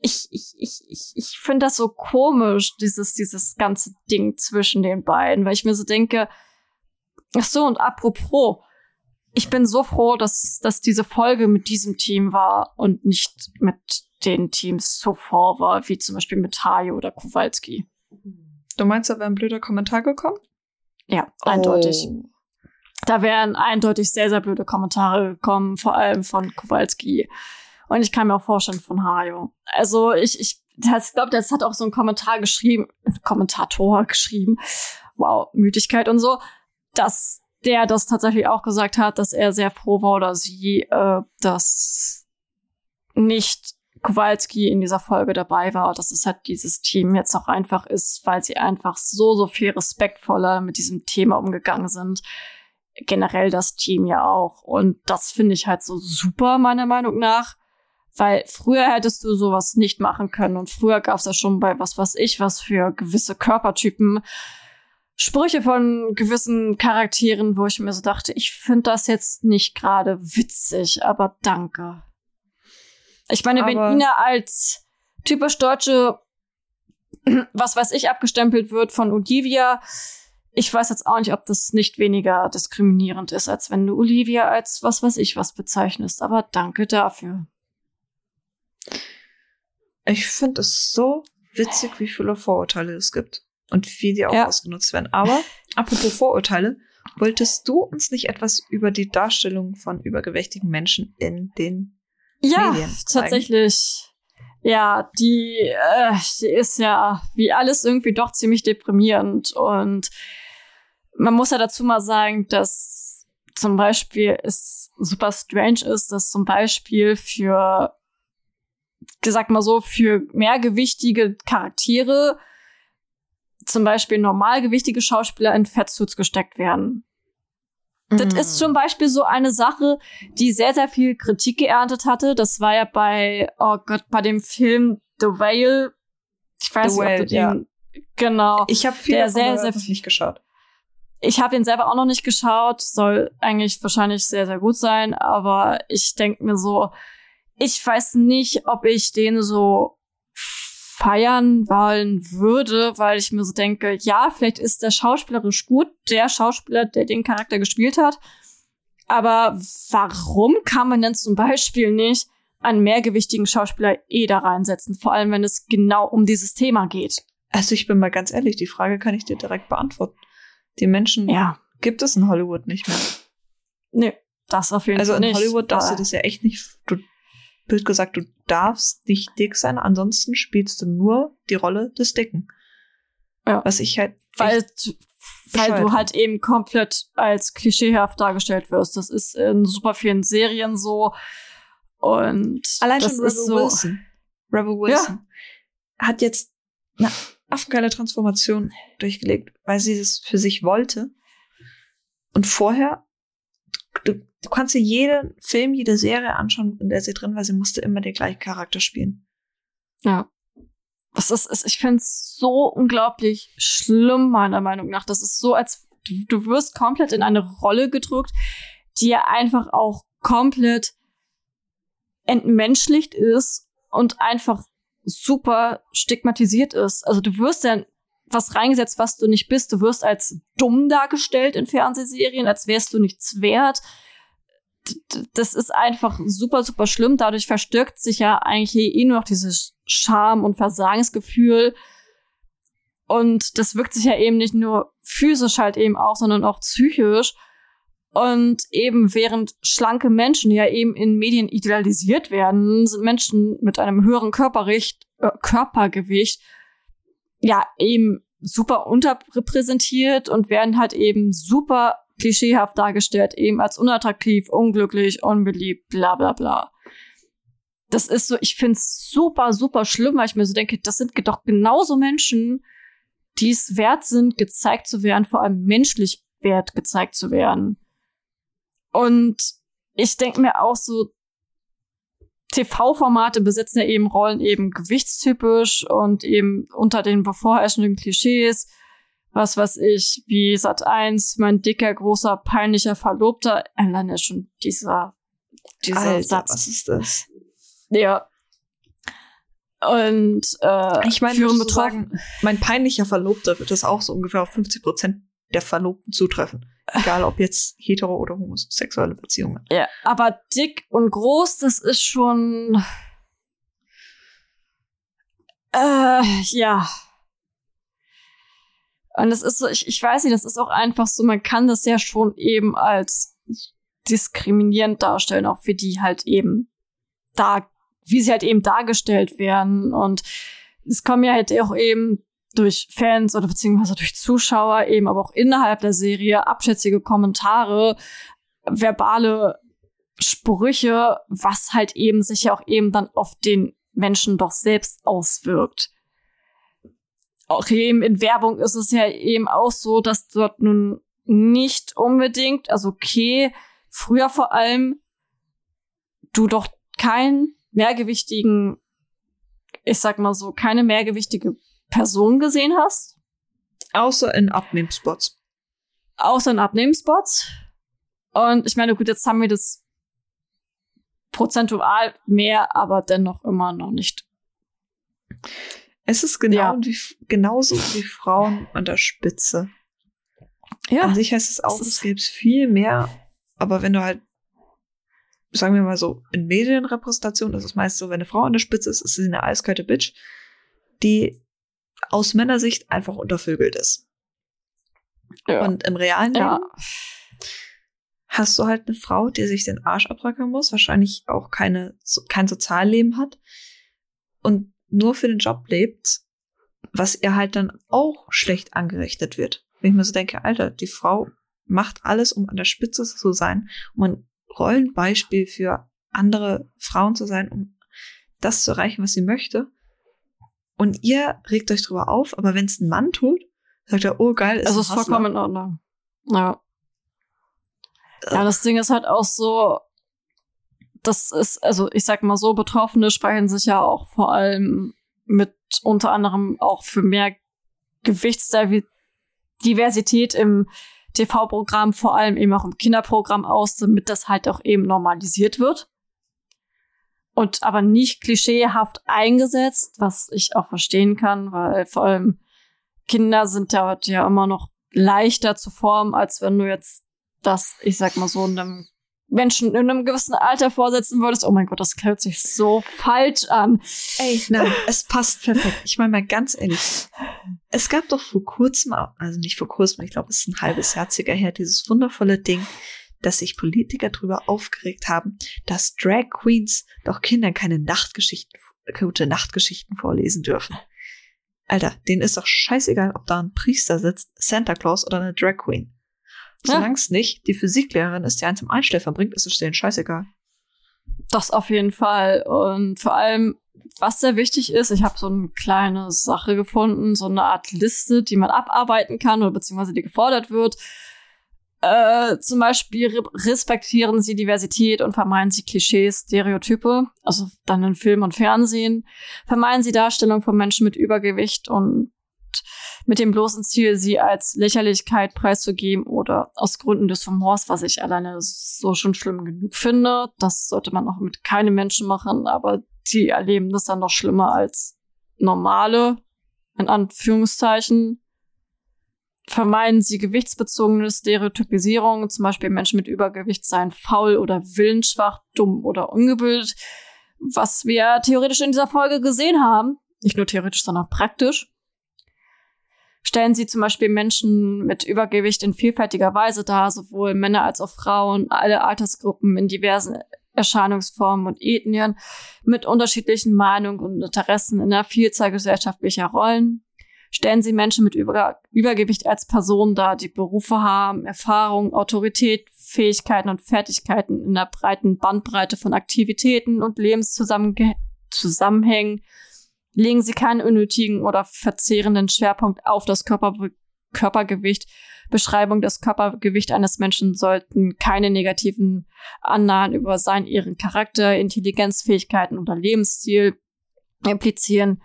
Ich, ich, ich, ich, ich finde das so komisch, dieses, dieses ganze Ding zwischen den beiden, weil ich mir so denke, ach so, und apropos, ich bin so froh, dass, dass diese Folge mit diesem Team war und nicht mit den Teams zuvor war, wie zum Beispiel mit Tayo oder Kowalski. Du meinst, da wäre ein blöder Kommentar gekommen? Ja, eindeutig. Oh. Da wären eindeutig sehr, sehr blöde Kommentare gekommen, vor allem von Kowalski. Und ich kann mir auch vorstellen von Hajo. Also ich, ich, ich glaube, das hat auch so ein Kommentar geschrieben, Kommentator geschrieben. Wow, Müdigkeit und so, dass der das tatsächlich auch gesagt hat, dass er sehr froh war oder sie, äh, dass nicht Kowalski in dieser Folge dabei war, dass es halt dieses Team jetzt auch einfach ist, weil sie einfach so, so viel respektvoller mit diesem Thema umgegangen sind. Generell das Team ja auch. Und das finde ich halt so super, meiner Meinung nach. Weil früher hättest du sowas nicht machen können. Und früher gab es ja schon bei was weiß ich, was für gewisse Körpertypen Sprüche von gewissen Charakteren, wo ich mir so dachte, ich finde das jetzt nicht gerade witzig, aber danke. Ich meine, wenn Aber- Ina als typisch deutsche, *clears throat* was weiß ich, abgestempelt wird von Olivia, ich weiß jetzt auch nicht, ob das nicht weniger diskriminierend ist, als wenn du Olivia als was weiß ich was bezeichnest. Aber danke dafür. Ich finde es so witzig, wie viele Vorurteile es gibt. Und wie die auch Ja. ausgenutzt werden. Aber, apropos Vorurteile, wolltest du uns nicht etwas über die Darstellung von übergewichtigen Menschen in den Ja, Medien zeigen? tatsächlich. Ja, die, äh, die ist ja wie alles irgendwie doch ziemlich deprimierend. Und man muss ja dazu mal sagen, dass zum Beispiel es super strange ist, dass zum Beispiel für gesagt mal so, für mehrgewichtige Charaktere, zum Beispiel normalgewichtige Schauspieler in Fettsuits gesteckt werden. Das Mhm. ist zum Beispiel so eine Sache, die sehr, sehr viel Kritik geerntet hatte. Das war ja bei, oh Gott, bei dem Film The Whale. Ich weiß The nicht, Whale, ob du den, genau. Ich habe viel sehr, gehört, sehr noch nicht geschaut. Ich habe den selber auch noch nicht geschaut, soll eigentlich wahrscheinlich sehr, sehr gut sein, aber ich denke mir so, ich weiß nicht, ob ich den so feiern wollen würde, weil ich mir so denke, ja, vielleicht ist der schauspielerisch gut, der Schauspieler, der den Charakter gespielt hat, aber warum kann man denn zum Beispiel nicht einen mehrgewichtigen Schauspieler eh da reinsetzen, vor allem wenn es genau um dieses Thema geht? Also ich bin mal ganz ehrlich, die Frage kann ich dir direkt beantworten. Die Menschen Ja, gibt es in Hollywood nicht mehr. nee, das auf jeden Also Fall in nicht. Hollywood darfst du das ja echt nicht. Du blöd gesagt, du darfst nicht dick sein, ansonsten spielst du nur die Rolle des Dicken. Ja. Was ich halt. weil, weil du halt eben komplett als klischeehaft dargestellt wirst. Das ist in super vielen Serien so. Und allein das schon Rebel ist so. Wilson. Rebel Wilson hat jetzt eine affengeile Transformation durchgelegt, weil sie das für sich wollte. Und vorher, du, du kannst dir jeden Film, jede Serie anschauen, in der sie drin war, sie musste immer den gleichen Charakter spielen. Ja. Das ist, ist ich finde es so unglaublich schlimm, meiner Meinung nach. Das ist so, als du, du wirst komplett in eine Rolle gedrückt, die ja einfach auch komplett entmenschlicht ist und einfach super stigmatisiert ist. Also du wirst ja was reingesetzt, was du nicht bist. Du wirst als dumm dargestellt in Fernsehserien, als wärst du nichts wert. Das ist einfach super, super schlimm. Dadurch verstärkt sich ja eigentlich eh nur noch dieses Scham- und Versagensgefühl. Und das wirkt sich ja eben nicht nur physisch halt eben auch, sondern auch psychisch. Und eben während schlanke Menschen ja eben in Medien idealisiert werden, sind Menschen mit einem höheren äh, Körpergewicht ja eben super unterrepräsentiert und werden halt eben super klischeehaft dargestellt, eben als unattraktiv, unglücklich, unbeliebt, bla bla bla. Das ist so, ich find's super, super schlimm, weil ich mir so denke, das sind doch genauso Menschen, die es wert sind, gezeigt zu werden, vor allem menschlich wert gezeigt zu werden. Und ich denke mir auch so, TV-Formate besitzen ja eben Rollen eben gewichtstypisch und eben unter den bevorherrschenden Klischees. Was weiß ich, wie Sat 1, mein dicker, großer, peinlicher Verlobter. Alleine schon dieser, dieser Alter, Satz. was ist das? Ja. Und äh, Ich meine, betroffen. sagen, mein peinlicher Verlobter wird das auch so ungefähr auf 50 Prozent der Verlobten zutreffen. Egal ob jetzt hetero oder homosexuelle Beziehungen. Ja, aber dick und groß, das ist schon. Äh, ja. Und das ist so, ich, ich weiß nicht, das ist auch einfach so, man kann das ja schon eben als diskriminierend darstellen, auch für die halt eben da, wie sie halt eben dargestellt werden. Und es kommen ja halt auch eben durch Fans oder beziehungsweise durch Zuschauer eben, aber auch innerhalb der Serie abschätzige Kommentare, verbale Sprüche, was halt eben sich ja auch eben dann auf den Menschen doch selbst auswirkt. Auch eben in Werbung ist es ja eben auch so, dass dort nun nicht unbedingt, also okay, früher vor allem, du doch keinen mehrgewichtigen, ich sag mal so, keine mehrgewichtige Person gesehen hast, Außer in Abnehmspots. außer in Abnehmenspots. Und ich meine, gut, jetzt haben wir das prozentual mehr, aber dennoch immer noch nicht. Es ist genau Ja. wie, genauso wie Frauen an der Spitze. Ja, An sich heißt es auch, es ist- es gäbe viel mehr, aber wenn du halt, sagen wir mal so, in Medienrepräsentation ist es meist so, wenn eine Frau an der Spitze ist, ist sie eine eiskalte Bitch, die aus Männersicht einfach untervögelt ist. ja. Und im realen Leben ja. hast du halt eine Frau, die sich den Arsch abrackern muss, wahrscheinlich auch keine, kein Sozialleben hat und nur für den Job lebt, was ihr halt dann auch schlecht angerechnet wird. Wenn ich mir so denke, Alter, die Frau macht alles, um an der Spitze zu sein, um ein Rollenbeispiel für andere Frauen zu sein, um das zu erreichen, was sie möchte. Und ihr regt euch drüber auf, aber wenn es ein Mann tut, sagt er, oh geil, ist Also ist vollkommen in Ordnung. Ja. Ja, das Ding ist halt auch so, das ist, also ich sag mal so, Betroffene sprechen sich ja auch vor allem mit unter anderem auch für mehr Gewichtsdiversität im TV-Programm, vor allem eben auch im Kinderprogramm aus, damit das halt auch eben normalisiert wird. Und aber nicht klischeehaft eingesetzt, was ich auch verstehen kann, weil vor allem Kinder sind ja heute ja immer noch leichter zu formen, als wenn du jetzt das, ich sag mal so, einem Menschen in einem gewissen Alter vorsetzen würdest. Oh mein Gott, das hört sich so falsch an. Ey, nein, es passt perfekt. Ich meine mal ganz ehrlich. Es gab doch vor kurzem, also nicht vor kurzem, ich glaube, es ist ein halbes Jahr circa her, dieses wundervolle Ding, dass sich Politiker darüber aufgeregt haben, dass Drag Queens doch Kindern keine Nachtgeschichten, gute Nachtgeschichten vorlesen dürfen. Alter, denen ist doch scheißegal, ob da ein Priester sitzt, Santa Claus oder eine Drag Queen. Ja. Solange es nicht die Physiklehrerin ist, die einen zum Einschläfern bringt, ist es denen scheißegal. Das auf jeden Fall. Und vor allem, was sehr wichtig ist, ich habe so eine kleine Sache gefunden, so eine Art Liste, die man abarbeiten kann oder beziehungsweise die gefordert wird. Äh, zum Beispiel re respektieren sie Diversität und vermeiden sie Klischees, Stereotype, also dann in Film und Fernsehen. Vermeiden sie Darstellung von Menschen mit Übergewicht und mit dem bloßen Ziel, sie als Lächerlichkeit preiszugeben oder aus Gründen des Humors, was ich alleine so schon schlimm genug finde. Das sollte man auch mit keinem Menschen machen, aber die erleben das dann noch schlimmer als normale, in Anführungszeichen. Vermeiden sie gewichtsbezogene Stereotypisierung, zum Beispiel Menschen mit Übergewicht seien faul oder willensschwach, dumm oder ungebildet, was wir theoretisch in dieser Folge gesehen haben. Nicht nur theoretisch, sondern praktisch stellen sie zum Beispiel Menschen mit Übergewicht in vielfältiger Weise dar, sowohl Männer als auch Frauen, alle Altersgruppen in diversen Erscheinungsformen und Ethnien, mit unterschiedlichen Meinungen und Interessen in einer Vielzahl gesellschaftlicher Rollen. Stellen sie Menschen mit Über Übergewicht als Personen dar, die Berufe haben, Erfahrung, Autorität, Fähigkeiten und Fertigkeiten in einer breiten Bandbreite von Aktivitäten und Lebenszusammenhängen legen sie keinen unnötigen oder verzehrenden Schwerpunkt auf das Körper Körpergewicht. Beschreibung des Körpergewicht eines Menschen sollten keine negativen Annahmen über seinen, ihren Charakter, Intelligenz, Fähigkeiten oder Lebensstil implizieren.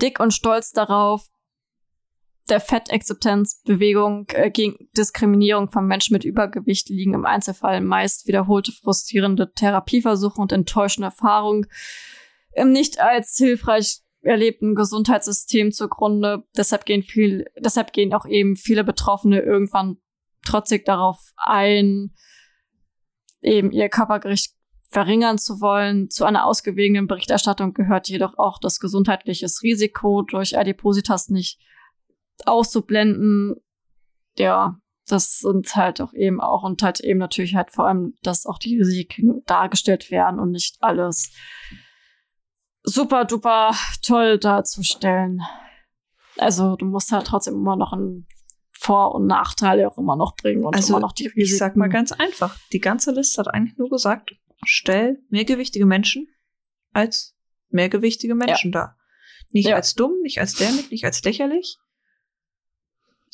Dick und stolz darauf, der Fettakzeptanzbewegung äh, gegen Diskriminierung von Menschen mit Übergewicht liegen im Einzelfall meist wiederholte frustrierende Therapieversuche und enttäuschende Erfahrungen im nicht als hilfreich erlebten Gesundheitssystem zugrunde. Deshalb gehen viel, deshalb gehen auch eben viele Betroffene irgendwann trotzig darauf ein, eben ihr Körpergericht verringern zu wollen. Zu einer ausgewogenen Berichterstattung gehört jedoch auch das gesundheitliches Risiko durch Adipositas nicht auszublenden. Ja, das sind halt auch eben auch und halt eben natürlich halt vor allem, dass auch die Risiken dargestellt werden und nicht alles super duper toll darzustellen. Also du musst halt trotzdem immer noch einen Vor- und Nachteile auch immer noch bringen und Also, immer noch die Risiken. Ich sag mal ganz einfach. Die ganze Liste hat eigentlich nur gesagt, stell mehrgewichtige Menschen als mehrgewichtige Menschen dar. Nicht Ja. als dumm, nicht als dämlich, nicht als lächerlich,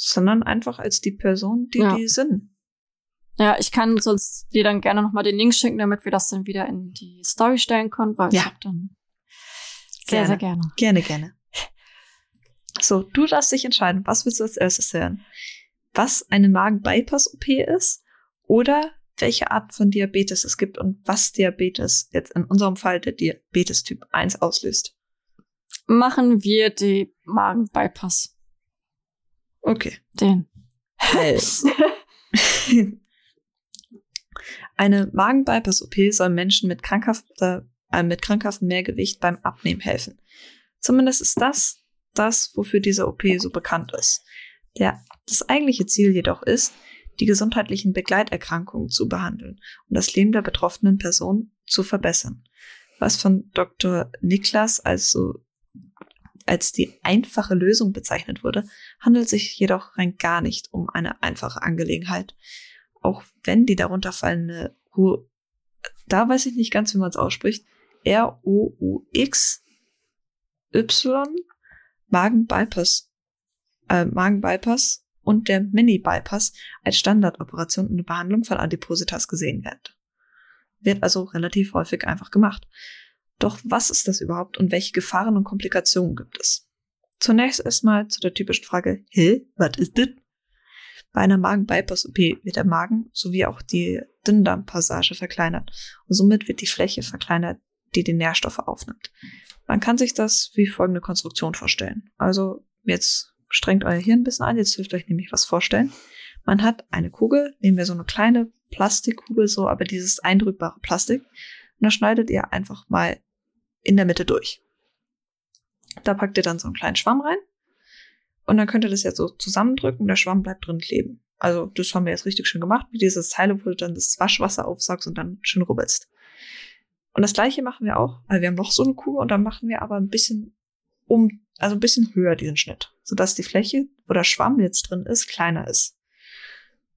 sondern einfach als die Person, die Ja. die sind. Ja, ich kann sonst dir dann gerne noch mal den Link schicken, damit wir das dann wieder in die Story stellen können, weil Ja. ich hab dann sehr, sehr gerne. Gerne, gerne. So, du darfst dich entscheiden, was willst du als erstes hören? Was eine Magen-Bypass-OP ist oder welche Art von Diabetes es gibt und was Diabetes jetzt in unserem Fall der Diabetes Typ 1 auslöst. Machen wir die Magen-Bypass. Okay. Den. *laughs* Eine Magen-Bypass-OP soll Menschen mit krankhafter, äh, mit krankhaftem Mehrgewicht beim Abnehmen helfen. Zumindest ist das das, wofür diese OP so bekannt ist. Der, das eigentliche Ziel jedoch ist, die gesundheitlichen Begleiterkrankungen zu behandeln und das Leben der betroffenen Person zu verbessern. Was von Dr. Niklas also als die einfache Lösung bezeichnet wurde, handelt sich jedoch rein gar nicht um eine einfache Angelegenheit. Auch wenn die darunter fallende, Ru- da weiß ich nicht ganz, wie man es ausspricht, R-O-U-X-Y Magen-Bypass, äh, Magen-Bypass und der Mini-Bypass als Standardoperation in der Behandlung von Adipositas gesehen wird. Wird also relativ häufig einfach gemacht. Doch was ist das überhaupt und welche Gefahren und Komplikationen gibt es? Zunächst erstmal zu der typischen Frage, hä, was ist das? Bei einer Magen-Bypass-OP wird der Magen sowie auch die Dünndarmpassage verkleinert und somit wird die Fläche verkleinert, die die Nährstoffe aufnimmt. Man kann sich das wie folgende Konstruktion vorstellen. Also jetzt strengt euer Hirn ein bisschen an, jetzt dürft ihr euch nämlich was vorstellen. Man hat eine Kugel, nehmen wir so eine kleine Plastikkugel, so, aber dieses eindrückbare Plastik. Und da schneidet ihr einfach mal in der Mitte durch. Da packt ihr dann so einen kleinen Schwamm rein. Und dann könnt ihr das jetzt so zusammendrücken und der Schwamm bleibt drin kleben. Also das haben wir jetzt richtig schön gemacht mit dieses Teil, wo du dann das Waschwasser aufsagst und dann schön rubbelst. Und das gleiche machen wir auch, weil wir haben noch so eine Kugel und dann machen wir aber ein bisschen um, also ein bisschen höher diesen Schnitt, sodass die Fläche, wo der Schwamm jetzt drin ist, kleiner ist.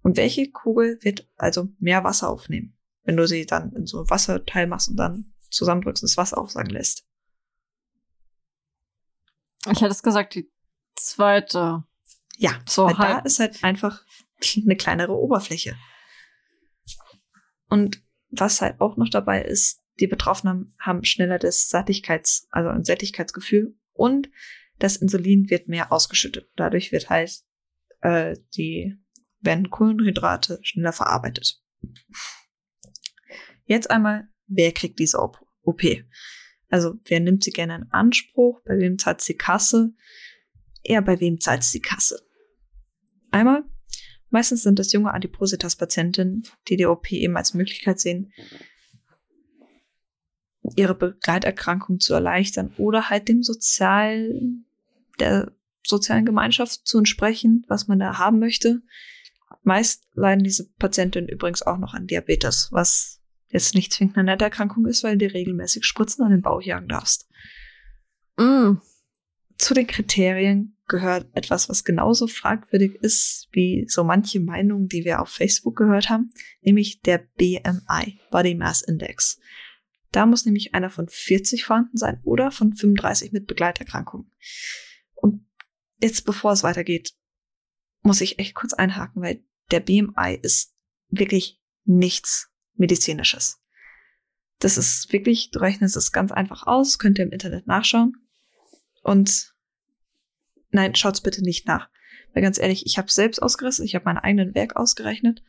Und welche Kugel wird also mehr Wasser aufnehmen, wenn du sie dann in so ein Wasserteil machst und dann zusammendrückst und das Wasser aufsagen lässt? Ich hätte es gesagt, die zweite. Ja, so weil da ist halt einfach *laughs* eine kleinere Oberfläche. Und was halt auch noch dabei ist, die Betroffenen haben schneller das Sattigkeits-, also ein Sättigkeitsgefühl und das Insulin wird mehr ausgeschüttet. Dadurch wird halt äh, die werden Kohlenhydrate schneller verarbeitet. Jetzt einmal, wer kriegt diese OP? Also wer nimmt sie gerne in Anspruch? Bei wem zahlt die Kasse? Eher bei wem zahlt die Kasse? Einmal, meistens sind es junge Adipositas-Patientinnen, die die OP eben als Möglichkeit sehen, ihre Begleiterkrankung zu erleichtern oder halt dem sozialen, der sozialen Gemeinschaft zu entsprechen, was man da haben möchte. Meist leiden diese Patientinnen übrigens auch noch an Diabetes, was jetzt nicht zwingend eine nette Erkrankung ist, weil du regelmäßig Spritzen an den Bauch jagen darfst. Mm. Zu den Kriterien gehört etwas, was genauso fragwürdig ist wie so manche Meinungen, die wir auf Facebook gehört haben, nämlich der BMI, Body Mass Index. Da muss nämlich einer von 40 vorhanden sein oder von 35 mit Begleiterkrankungen. Und jetzt, bevor es weitergeht, muss ich echt kurz einhaken, weil der BMI ist wirklich nichts medizinisches. Das ist wirklich, du rechnest es ganz einfach aus, könnt ihr im Internet nachschauen. Und nein, schaut's bitte nicht nach. Weil ganz ehrlich, ich habe selbst ausgerechnet, ich habe meinen eigenen Werk ausgerechnet.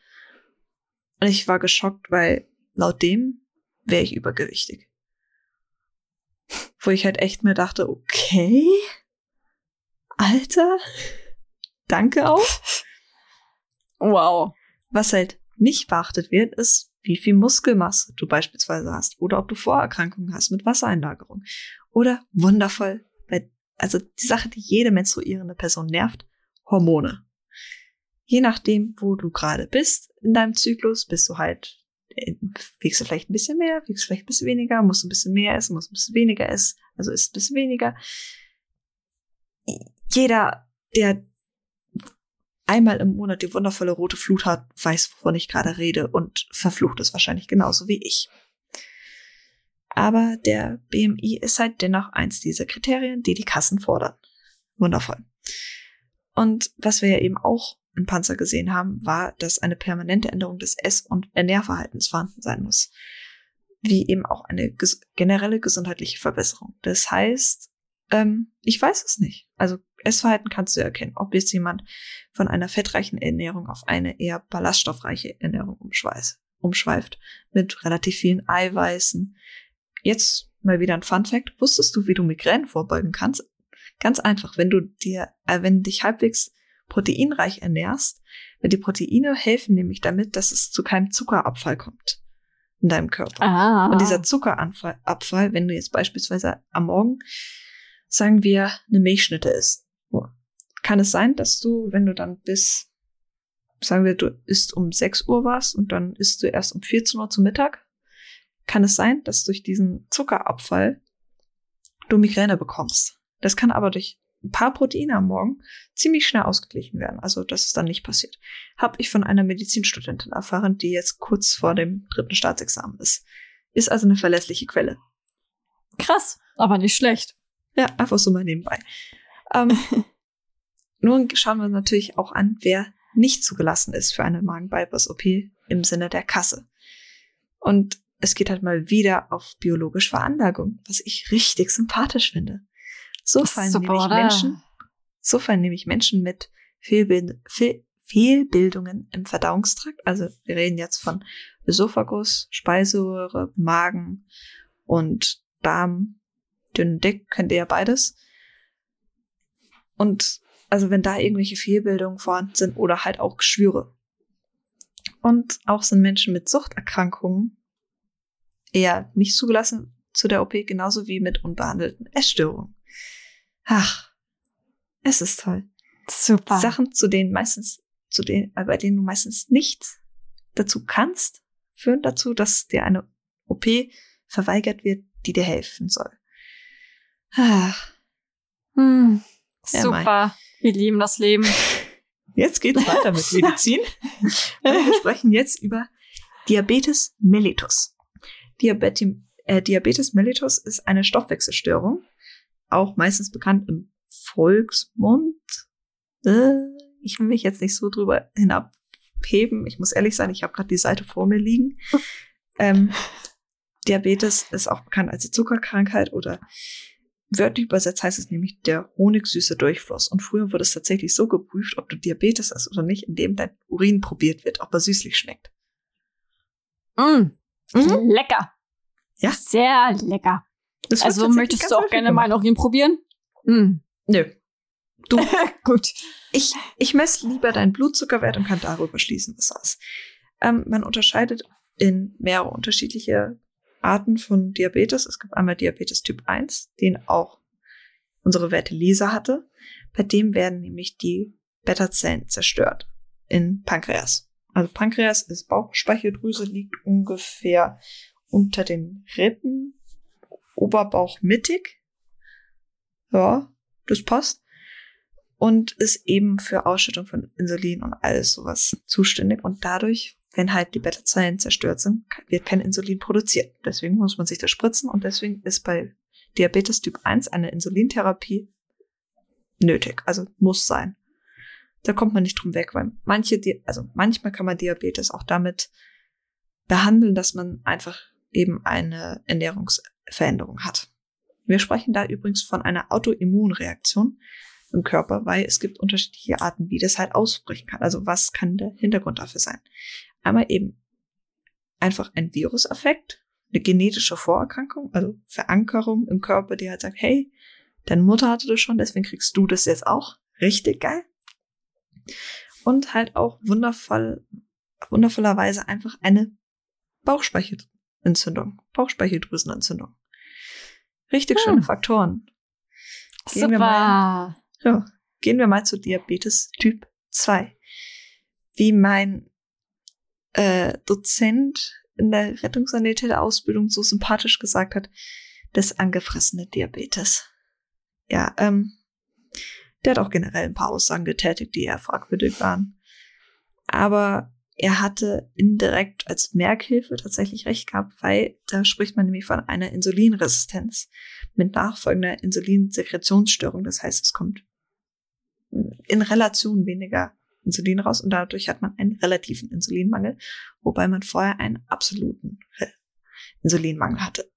Und ich war geschockt, weil laut dem wäre ich übergewichtig. Wo ich halt echt mir dachte, okay, Alter, danke auch. Wow. Was halt nicht beachtet wird, ist, wie viel Muskelmasse du beispielsweise hast oder ob du Vorerkrankungen hast mit Wassereinlagerung. Oder wundervoll, also die Sache, die jede menstruierende Person nervt, Hormone. Je nachdem, wo du gerade bist in deinem Zyklus, bist du halt wiegst du vielleicht ein bisschen mehr, wiegst du vielleicht ein bisschen weniger, musst du ein bisschen mehr essen, musst ein bisschen weniger essen, also isst ein bisschen weniger. Jeder, der einmal im Monat die wundervolle rote Flut hat, weiß, wovon ich gerade rede und verflucht es wahrscheinlich genauso wie ich. Aber der BMI ist halt dennoch eins dieser Kriterien, die die Kassen fordern. Wundervoll. Und was wir ja eben auch im Panzer gesehen haben, war, dass eine permanente Änderung des Ess- und Ernährverhaltens vorhanden sein muss. Wie eben auch eine ges generelle gesundheitliche Verbesserung. Das heißt, ähm, ich weiß es nicht. Also Essverhalten kannst du erkennen, ob jetzt jemand von einer fettreichen Ernährung auf eine eher ballaststoffreiche Ernährung umschweift, mit relativ vielen Eiweißen. Jetzt mal wieder ein Fun Fact. Wusstest du, wie du Migräne vorbeugen kannst? Ganz einfach, wenn du dir, äh, wenn dich halbwegs proteinreich ernährst, weil die Proteine helfen nämlich damit, dass es zu keinem Zuckerabfall kommt in deinem Körper. Ah. Und dieser Zuckerabfall, wenn du jetzt beispielsweise am Morgen, sagen wir, eine Milchschnitte isst, kann es sein, dass du, wenn du dann bis, sagen wir, du isst um 6 Uhr was und dann isst du erst um 14 Uhr zum Mittag, kann es sein, dass durch diesen Zuckerabfall du Migräne bekommst. Das kann aber durch ein paar Proteine am Morgen ziemlich schnell ausgeglichen werden. Also, dass es dann nicht passiert. Habe ich von einer Medizinstudentin erfahren, die jetzt kurz vor dem dritten Staatsexamen ist. Ist also eine verlässliche Quelle. Krass, aber nicht schlecht. Ja, einfach so mal nebenbei. Ähm, *laughs* nun schauen wir natürlich auch an, wer nicht zugelassen ist für eine Magen-Bypass-OP im Sinne der Kasse. Und es geht halt mal wieder auf biologische Veranlagung, was ich richtig sympathisch finde. So fallen Super, nämlich oder? Menschen, so fallen nämlich Menschen mit Fehlbild, Fehl, Fehlbildungen im Verdauungstrakt. Also wir reden jetzt von Esophagus, Speiseröhre, Magen und Darm, dünn, dick, kennt ihr ja beides. Und also wenn da irgendwelche Fehlbildungen vorhanden sind oder halt auch Geschwüre. Und auch sind Menschen mit Suchterkrankungen eher nicht zugelassen zu der OP, genauso wie mit unbehandelten Essstörungen. Ach, es ist toll. Super. Sachen, zu denen meistens, zu denen, äh, bei denen du meistens nichts dazu kannst, führen dazu, dass dir eine OP verweigert wird, die dir helfen soll. Ach, Hm, Ja, super. Wir lieben das Leben. Jetzt geht's weiter mit *laughs* Medizin. Wir sprechen jetzt über Diabetes mellitus. Diabeti äh, Diabetes mellitus ist eine Stoffwechselstörung, auch meistens bekannt im Volksmund. Äh, ich will mich jetzt nicht so drüber hinabheben. Ich muss ehrlich sein, ich habe gerade die Seite vor mir liegen. *laughs* Ähm, Diabetes ist auch bekannt als die Zuckerkrankheit oder Wörtlich übersetzt heißt es nämlich der honigsüße Durchfluss. Und früher wurde es tatsächlich so geprüft, ob du Diabetes hast oder nicht, indem dein Urin probiert wird, ob er süßlich schmeckt. Mm, Mhm. Lecker. Ja. Sehr lecker. Das Also möchtest du auch gerne gemacht. meinen Urin probieren? Mm. Nö. Du, *laughs* Gut. ich, ich messe lieber deinen Blutzuckerwert und kann darüber schließen, was das ist. Ähm, man unterscheidet in mehrere unterschiedliche Arten von Diabetes. Es gibt einmal Diabetes Typ 1, den auch unsere Werte Lisa hatte. Bei dem werden nämlich die Beta-Zellen zerstört in Pankreas. Also Pankreas ist Bauchspeicheldrüse, liegt ungefähr unter den Rippen, Oberbauch mittig. Ja, das passt. Und ist eben für Ausschüttung von Insulin und alles sowas zuständig. Und dadurch, wenn halt die Beta-Zellen zerstört sind, wird kein Insulin produziert. Deswegen muss man sich das spritzen und deswegen ist bei Diabetes Typ 1 eine Insulintherapie nötig. Also muss sein. Da kommt man nicht drum weg, weil manche, also manchmal kann man Diabetes auch damit behandeln, dass man einfach eben eine Ernährungsveränderung hat. Wir sprechen da übrigens von einer Autoimmunreaktion im Körper, weil es gibt unterschiedliche Arten, wie das halt ausbrechen kann. Also was kann der Hintergrund dafür sein? Einmal eben einfach ein Viruseffekt, eine genetische Vorerkrankung, also Verankerung im Körper, die halt sagt, hey, deine Mutter hatte das schon, deswegen kriegst du das jetzt auch. Richtig geil. Und halt auch wundervoll, wundervollerweise einfach eine Bauchspeichelentzündung, Bauchspeicheldrüsenentzündung. Richtig Hm. schöne Faktoren. Gehen wir Super. Ja, gehen wir mal zu Diabetes Typ 2. Wie mein äh, Dozent in der Rettungssanitäter-Ausbildung so sympathisch gesagt hat, das angefressene Diabetes. Ja, ähm, der hat auch generell ein paar Aussagen getätigt, die eher fragwürdig waren. Aber er hatte indirekt als Merkhilfe tatsächlich recht gehabt, weil da spricht man nämlich von einer Insulinresistenz mit nachfolgender Insulinsekretionsstörung. Das heißt, es kommt in Relation weniger Insulin raus und dadurch hat man einen relativen Insulinmangel, wobei man vorher einen absoluten Insulinmangel hatte.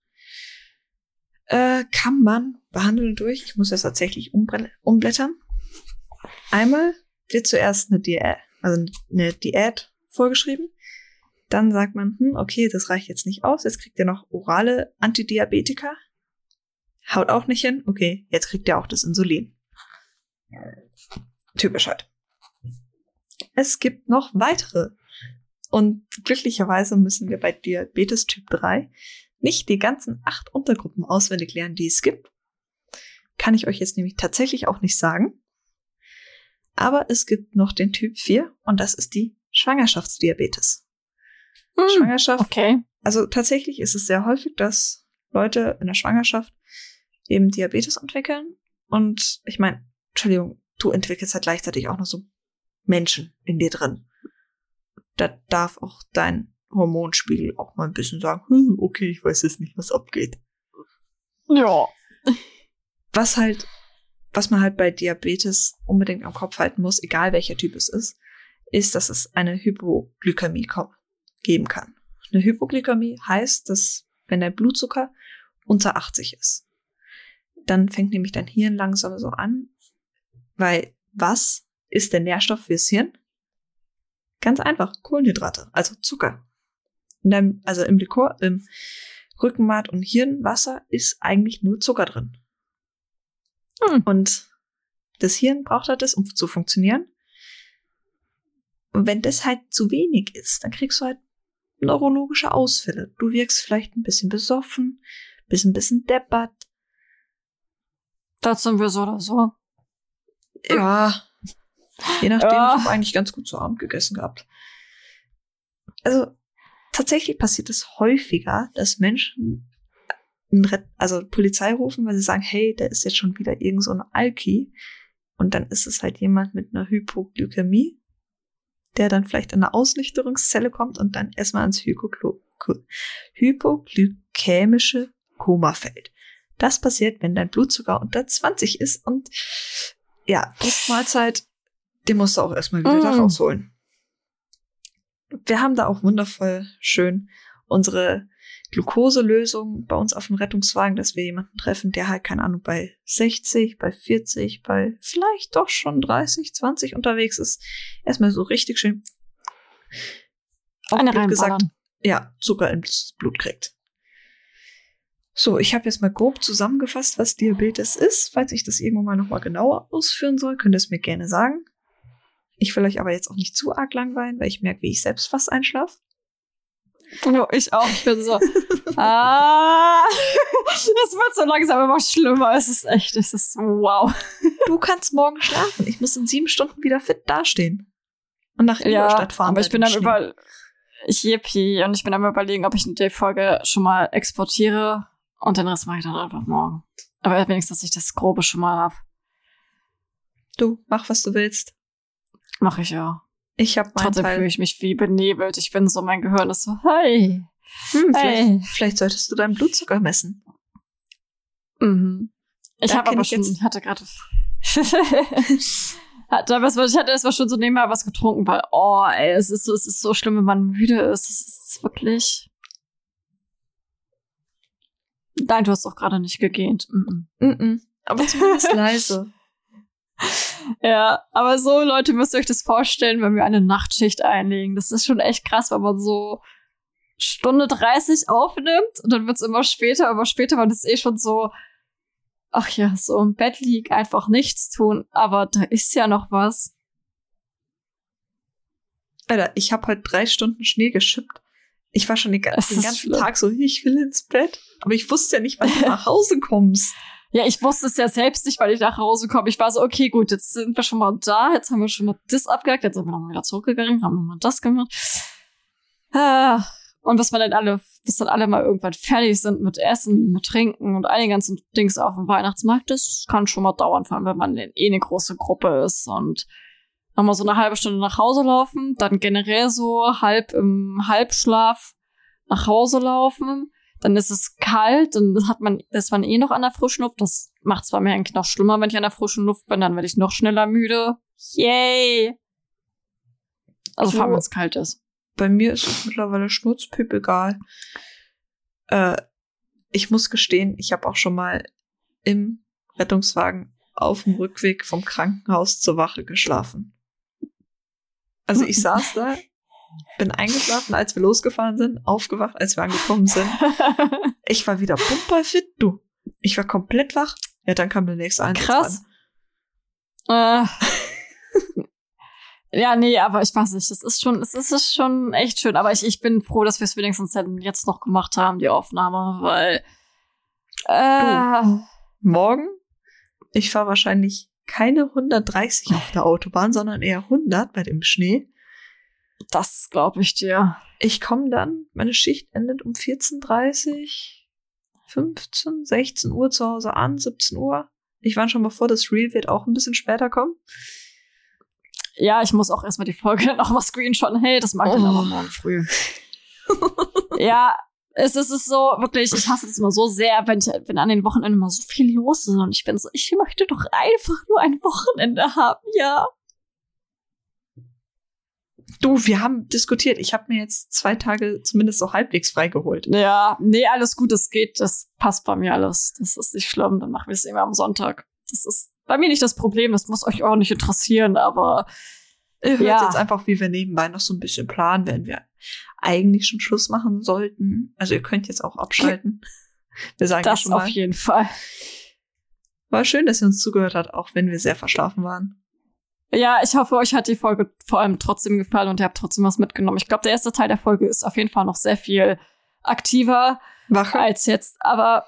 Äh, kann man behandeln durch, ich muss das tatsächlich umblättern. Einmal wird zuerst eine Diät, also eine Diät vorgeschrieben. Dann sagt man, hm, okay, das reicht jetzt nicht aus, jetzt kriegt ihr noch orale Antidiabetika. Haut auch nicht hin, okay, jetzt kriegt ihr auch das Insulin. Typisch halt. Es gibt noch weitere. Und glücklicherweise müssen wir bei Diabetes Typ 3 nicht die ganzen acht Untergruppen auswendig lernen, die es gibt. Kann ich euch jetzt nämlich tatsächlich auch nicht sagen. Aber es gibt noch den Typ 4 und das ist die Schwangerschaftsdiabetes. Hm. Schwangerschaft Okay. also tatsächlich ist es sehr häufig, dass Leute in der Schwangerschaft eben Diabetes entwickeln. Und ich meine, Entschuldigung, du entwickelst halt gleichzeitig auch noch so Menschen in dir drin. Da darf auch dein Hormonspiegel auch mal ein bisschen sagen, hm, okay, ich weiß jetzt nicht, was abgeht. Ja. Was halt, was man halt bei Diabetes unbedingt am Kopf halten muss, egal welcher Typ es ist, ist, dass es eine Hypoglykämie geben kann. Eine Hypoglykämie heißt, dass wenn dein Blutzucker unter 80 ist, dann fängt nämlich dein Hirn langsam so an, weil was ist der Nährstoff fürs Hirn? Ganz einfach, Kohlenhydrate, also Zucker. In deinem, also im Likor, im Rückenmark und Hirnwasser ist eigentlich nur Zucker drin. Hm. Und das Hirn braucht halt das, um zu funktionieren. Und wenn das halt zu wenig ist, dann kriegst du halt neurologische Ausfälle. Du wirkst vielleicht ein bisschen besoffen, bist ein bisschen deppert. Das sind wir so oder so. Ja. Je nachdem, ja. ich habe eigentlich ganz gut zu Abend gegessen gehabt. Also, tatsächlich passiert es häufiger, dass Menschen also Polizei rufen, weil sie sagen, hey, da ist jetzt schon wieder irgend so ein Alki. Und dann ist es halt jemand mit einer Hypoglykämie, der dann vielleicht in eine Ausnüchterungszelle kommt und dann erstmal ans hypoglykämische Koma fällt. Das passiert, wenn dein Blutzucker unter 20 ist und ja, Mahlzeit, den musst du auch erstmal wieder mm. da rausholen. Wir haben da auch wundervoll schön unsere Glukoselösung bei uns auf dem Rettungswagen, dass wir jemanden treffen, der halt, keine Ahnung, bei 60, bei 40, bei vielleicht doch schon 30, 20 unterwegs ist. Erstmal so richtig schön Eine Blöd gesagt, ja, Zucker ins Blut kriegt. So, ich habe jetzt mal grob zusammengefasst, was Diabetes ist. Falls ich das irgendwann mal nochmal genauer ausführen soll, könnt ihr es mir gerne sagen. Ich will euch aber jetzt auch nicht zu arg langweilen, weil ich merke, wie ich selbst fast einschlafe. Ja, ich auch. Ich bin so. *laughs* ah, das wird so langsam immer schlimmer. Es ist echt, es ist wow. Du kannst morgen schlafen. Ich muss in sieben Stunden wieder fit dastehen. Und nach Ingolstadt ja, fahren. Aber ich bin dann über, ich yippie, und ich bin am überlegen, ob ich die Folge schon mal exportiere und den Rest mache ich dann einfach morgen. Aber wenigstens, dass ich das Grobe schon mal hab. Du, mach, was du willst. Mach ich ja. Ich habe Trotzdem fühle ich mich wie benebelt. Ich bin so, mein Gehirn ist so, hey. Hm, hey. Vielleicht, vielleicht solltest du deinen Blutzucker messen. Mhm. Ich habe aber schon, *laughs* ich hatte gerade. hatte, was, ich hatte erstmal schon so nebenbei was getrunken, weil, oh, ey, es ist so, es ist so schlimm, wenn man müde ist. Es ist wirklich. Nein, du hast auch gerade nicht gegähnt. Mm -mm. Mm aber zumindest *laughs* leise. Ja, aber so, Leute, müsst ihr euch das vorstellen, wenn wir eine Nachtschicht einlegen. Das ist schon echt krass, wenn man so Stunde 30 aufnimmt und dann wird's immer später, aber später war das eh schon so, ach ja, so im Bett liegen, einfach nichts tun, aber da ist ja noch was. Alter, ich habe heute drei Stunden Schnee geschippt. Ich war schon den, ganzen, den ganzen Tag so, ich will ins Bett. Aber ich wusste ja nicht, wann du *laughs* nach Hause kommst. Ja, ich wusste es ja selbst nicht, weil ich nach Hause komme. Ich war so, okay, gut, jetzt sind wir schon mal da, jetzt haben wir schon mal das abgehakt, jetzt sind wir nochmal wieder zurückgegangen, haben nochmal das gemacht. Ah, und bis wir dann alle, bis dann alle mal irgendwann fertig sind mit Essen, mit Trinken und all den ganzen Dings auf dem Weihnachtsmarkt, das kann schon mal dauern, vor allem wenn man eh eine große Gruppe ist und nochmal so eine halbe Stunde nach Hause laufen, dann generell so halb im Halbschlaf nach Hause laufen dann ist es kalt, dann hat man, ist man eh noch an der frischen Luft. Das macht zwar mir eigentlich noch schlimmer, wenn ich an der frischen Luft bin, dann werde ich noch schneller müde. Yay! Also vor allem, wenn es kalt ist. Bei mir ist es mittlerweile schnurzpüp egal. Äh, ich muss gestehen, ich habe auch schon mal im Rettungswagen auf dem Rückweg vom Krankenhaus zur Wache geschlafen. Also ich saß da bin eingeschlafen, als wir losgefahren sind, aufgewacht, als wir angekommen sind. *laughs* Ich war wieder pumperfit, du. Ich war komplett wach. Ja, dann kam der nächste Einsatz Krass. Äh. *laughs* ja, nee, aber ich weiß nicht, das ist schon, es ist schon echt schön. Aber ich, ich bin froh, dass wir es wenigstens jetzt noch gemacht haben, die Aufnahme, weil äh, du, morgen, ich fahre wahrscheinlich keine 130 auf der Autobahn, sondern eher 100 bei dem Schnee. Das glaube ich dir. Ich komme dann, meine Schicht endet um 14.30 15, 16 Uhr zu Hause an, 17 Uhr. Ich war schon bevor das Reel wird auch ein bisschen später kommen. Ja, ich muss auch erstmal die Folge *laughs* noch mal screenshotten. Hey, das mache ich oh. dann aber morgen früh. ja, es ist, es ist so, wirklich, ich hasse es immer so sehr, wenn ich, wenn an den Wochenenden mal so viel los ist und ich bin so, ich möchte doch einfach nur ein Wochenende haben, ja. Du, wir haben diskutiert. Ich habe mir jetzt zwei Tage zumindest so halbwegs freigeholt. Ja, nee, alles gut, das geht, das passt bei mir alles. Das ist nicht schlimm, dann machen wir es immer am Sonntag. Das ist bei mir nicht das Problem, das muss euch auch nicht interessieren, aber Ihr hört Ja. jetzt einfach, wie wir nebenbei noch so ein bisschen planen, wenn wir eigentlich schon Schluss machen sollten. Also ihr könnt jetzt auch abschalten. Wir sagen das schon mal. auf jeden Fall. War schön, dass ihr uns zugehört habt, auch wenn wir sehr verschlafen waren. Ja, ich hoffe, euch hat die Folge vor allem trotzdem gefallen und ihr habt trotzdem was mitgenommen. Ich glaube, der erste Teil der Folge ist auf jeden Fall noch sehr viel aktiver Wache. als jetzt, aber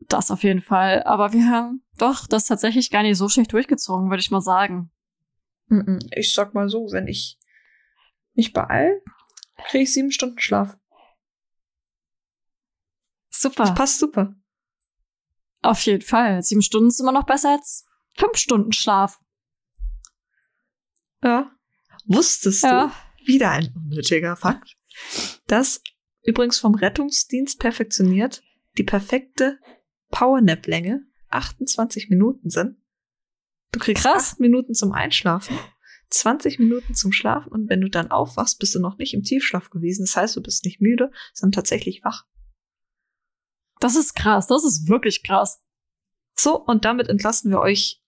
das auf jeden Fall. Aber wir haben doch das tatsächlich gar nicht so schlecht durchgezogen, würde ich mal sagen. Ich sag mal so, wenn ich mich beeil, kriege ich sieben Stunden Schlaf. Super. Das passt super. Auf jeden Fall. Sieben Stunden ist immer noch besser als fünf Stunden Schlaf. Ja. Wusstest Ja. du, wieder ein unnötiger Fakt, dass übrigens vom Rettungsdienst perfektioniert die perfekte Powernap-Länge 28 Minuten sind. Du kriegst Krass. 8 Minuten zum Einschlafen, 20 Minuten zum Schlafen und wenn du dann aufwachst, bist du noch nicht im Tiefschlaf gewesen. Das heißt, du bist nicht müde, sondern tatsächlich wach. Das ist krass. Das ist wirklich krass. So, und damit entlassen wir euch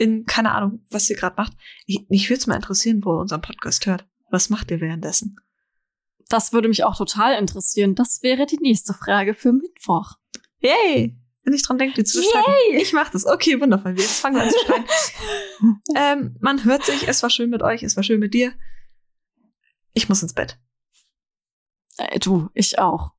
in, keine Ahnung, was ihr gerade macht. Ich, mich würde es mal interessieren, wo ihr unseren Podcast hört. Was macht ihr währenddessen? Das würde mich auch total interessieren. Das wäre die nächste Frage für Mittwoch. Yay! Wenn ich dran denke, die zu schreiben. Ich mach das. Okay, wundervoll. Jetzt fangen wir an zu schreiben. *laughs* ähm, man hört sich. Es war schön mit euch. Es war schön mit dir. Ich muss ins Bett. Äh, du, ich auch.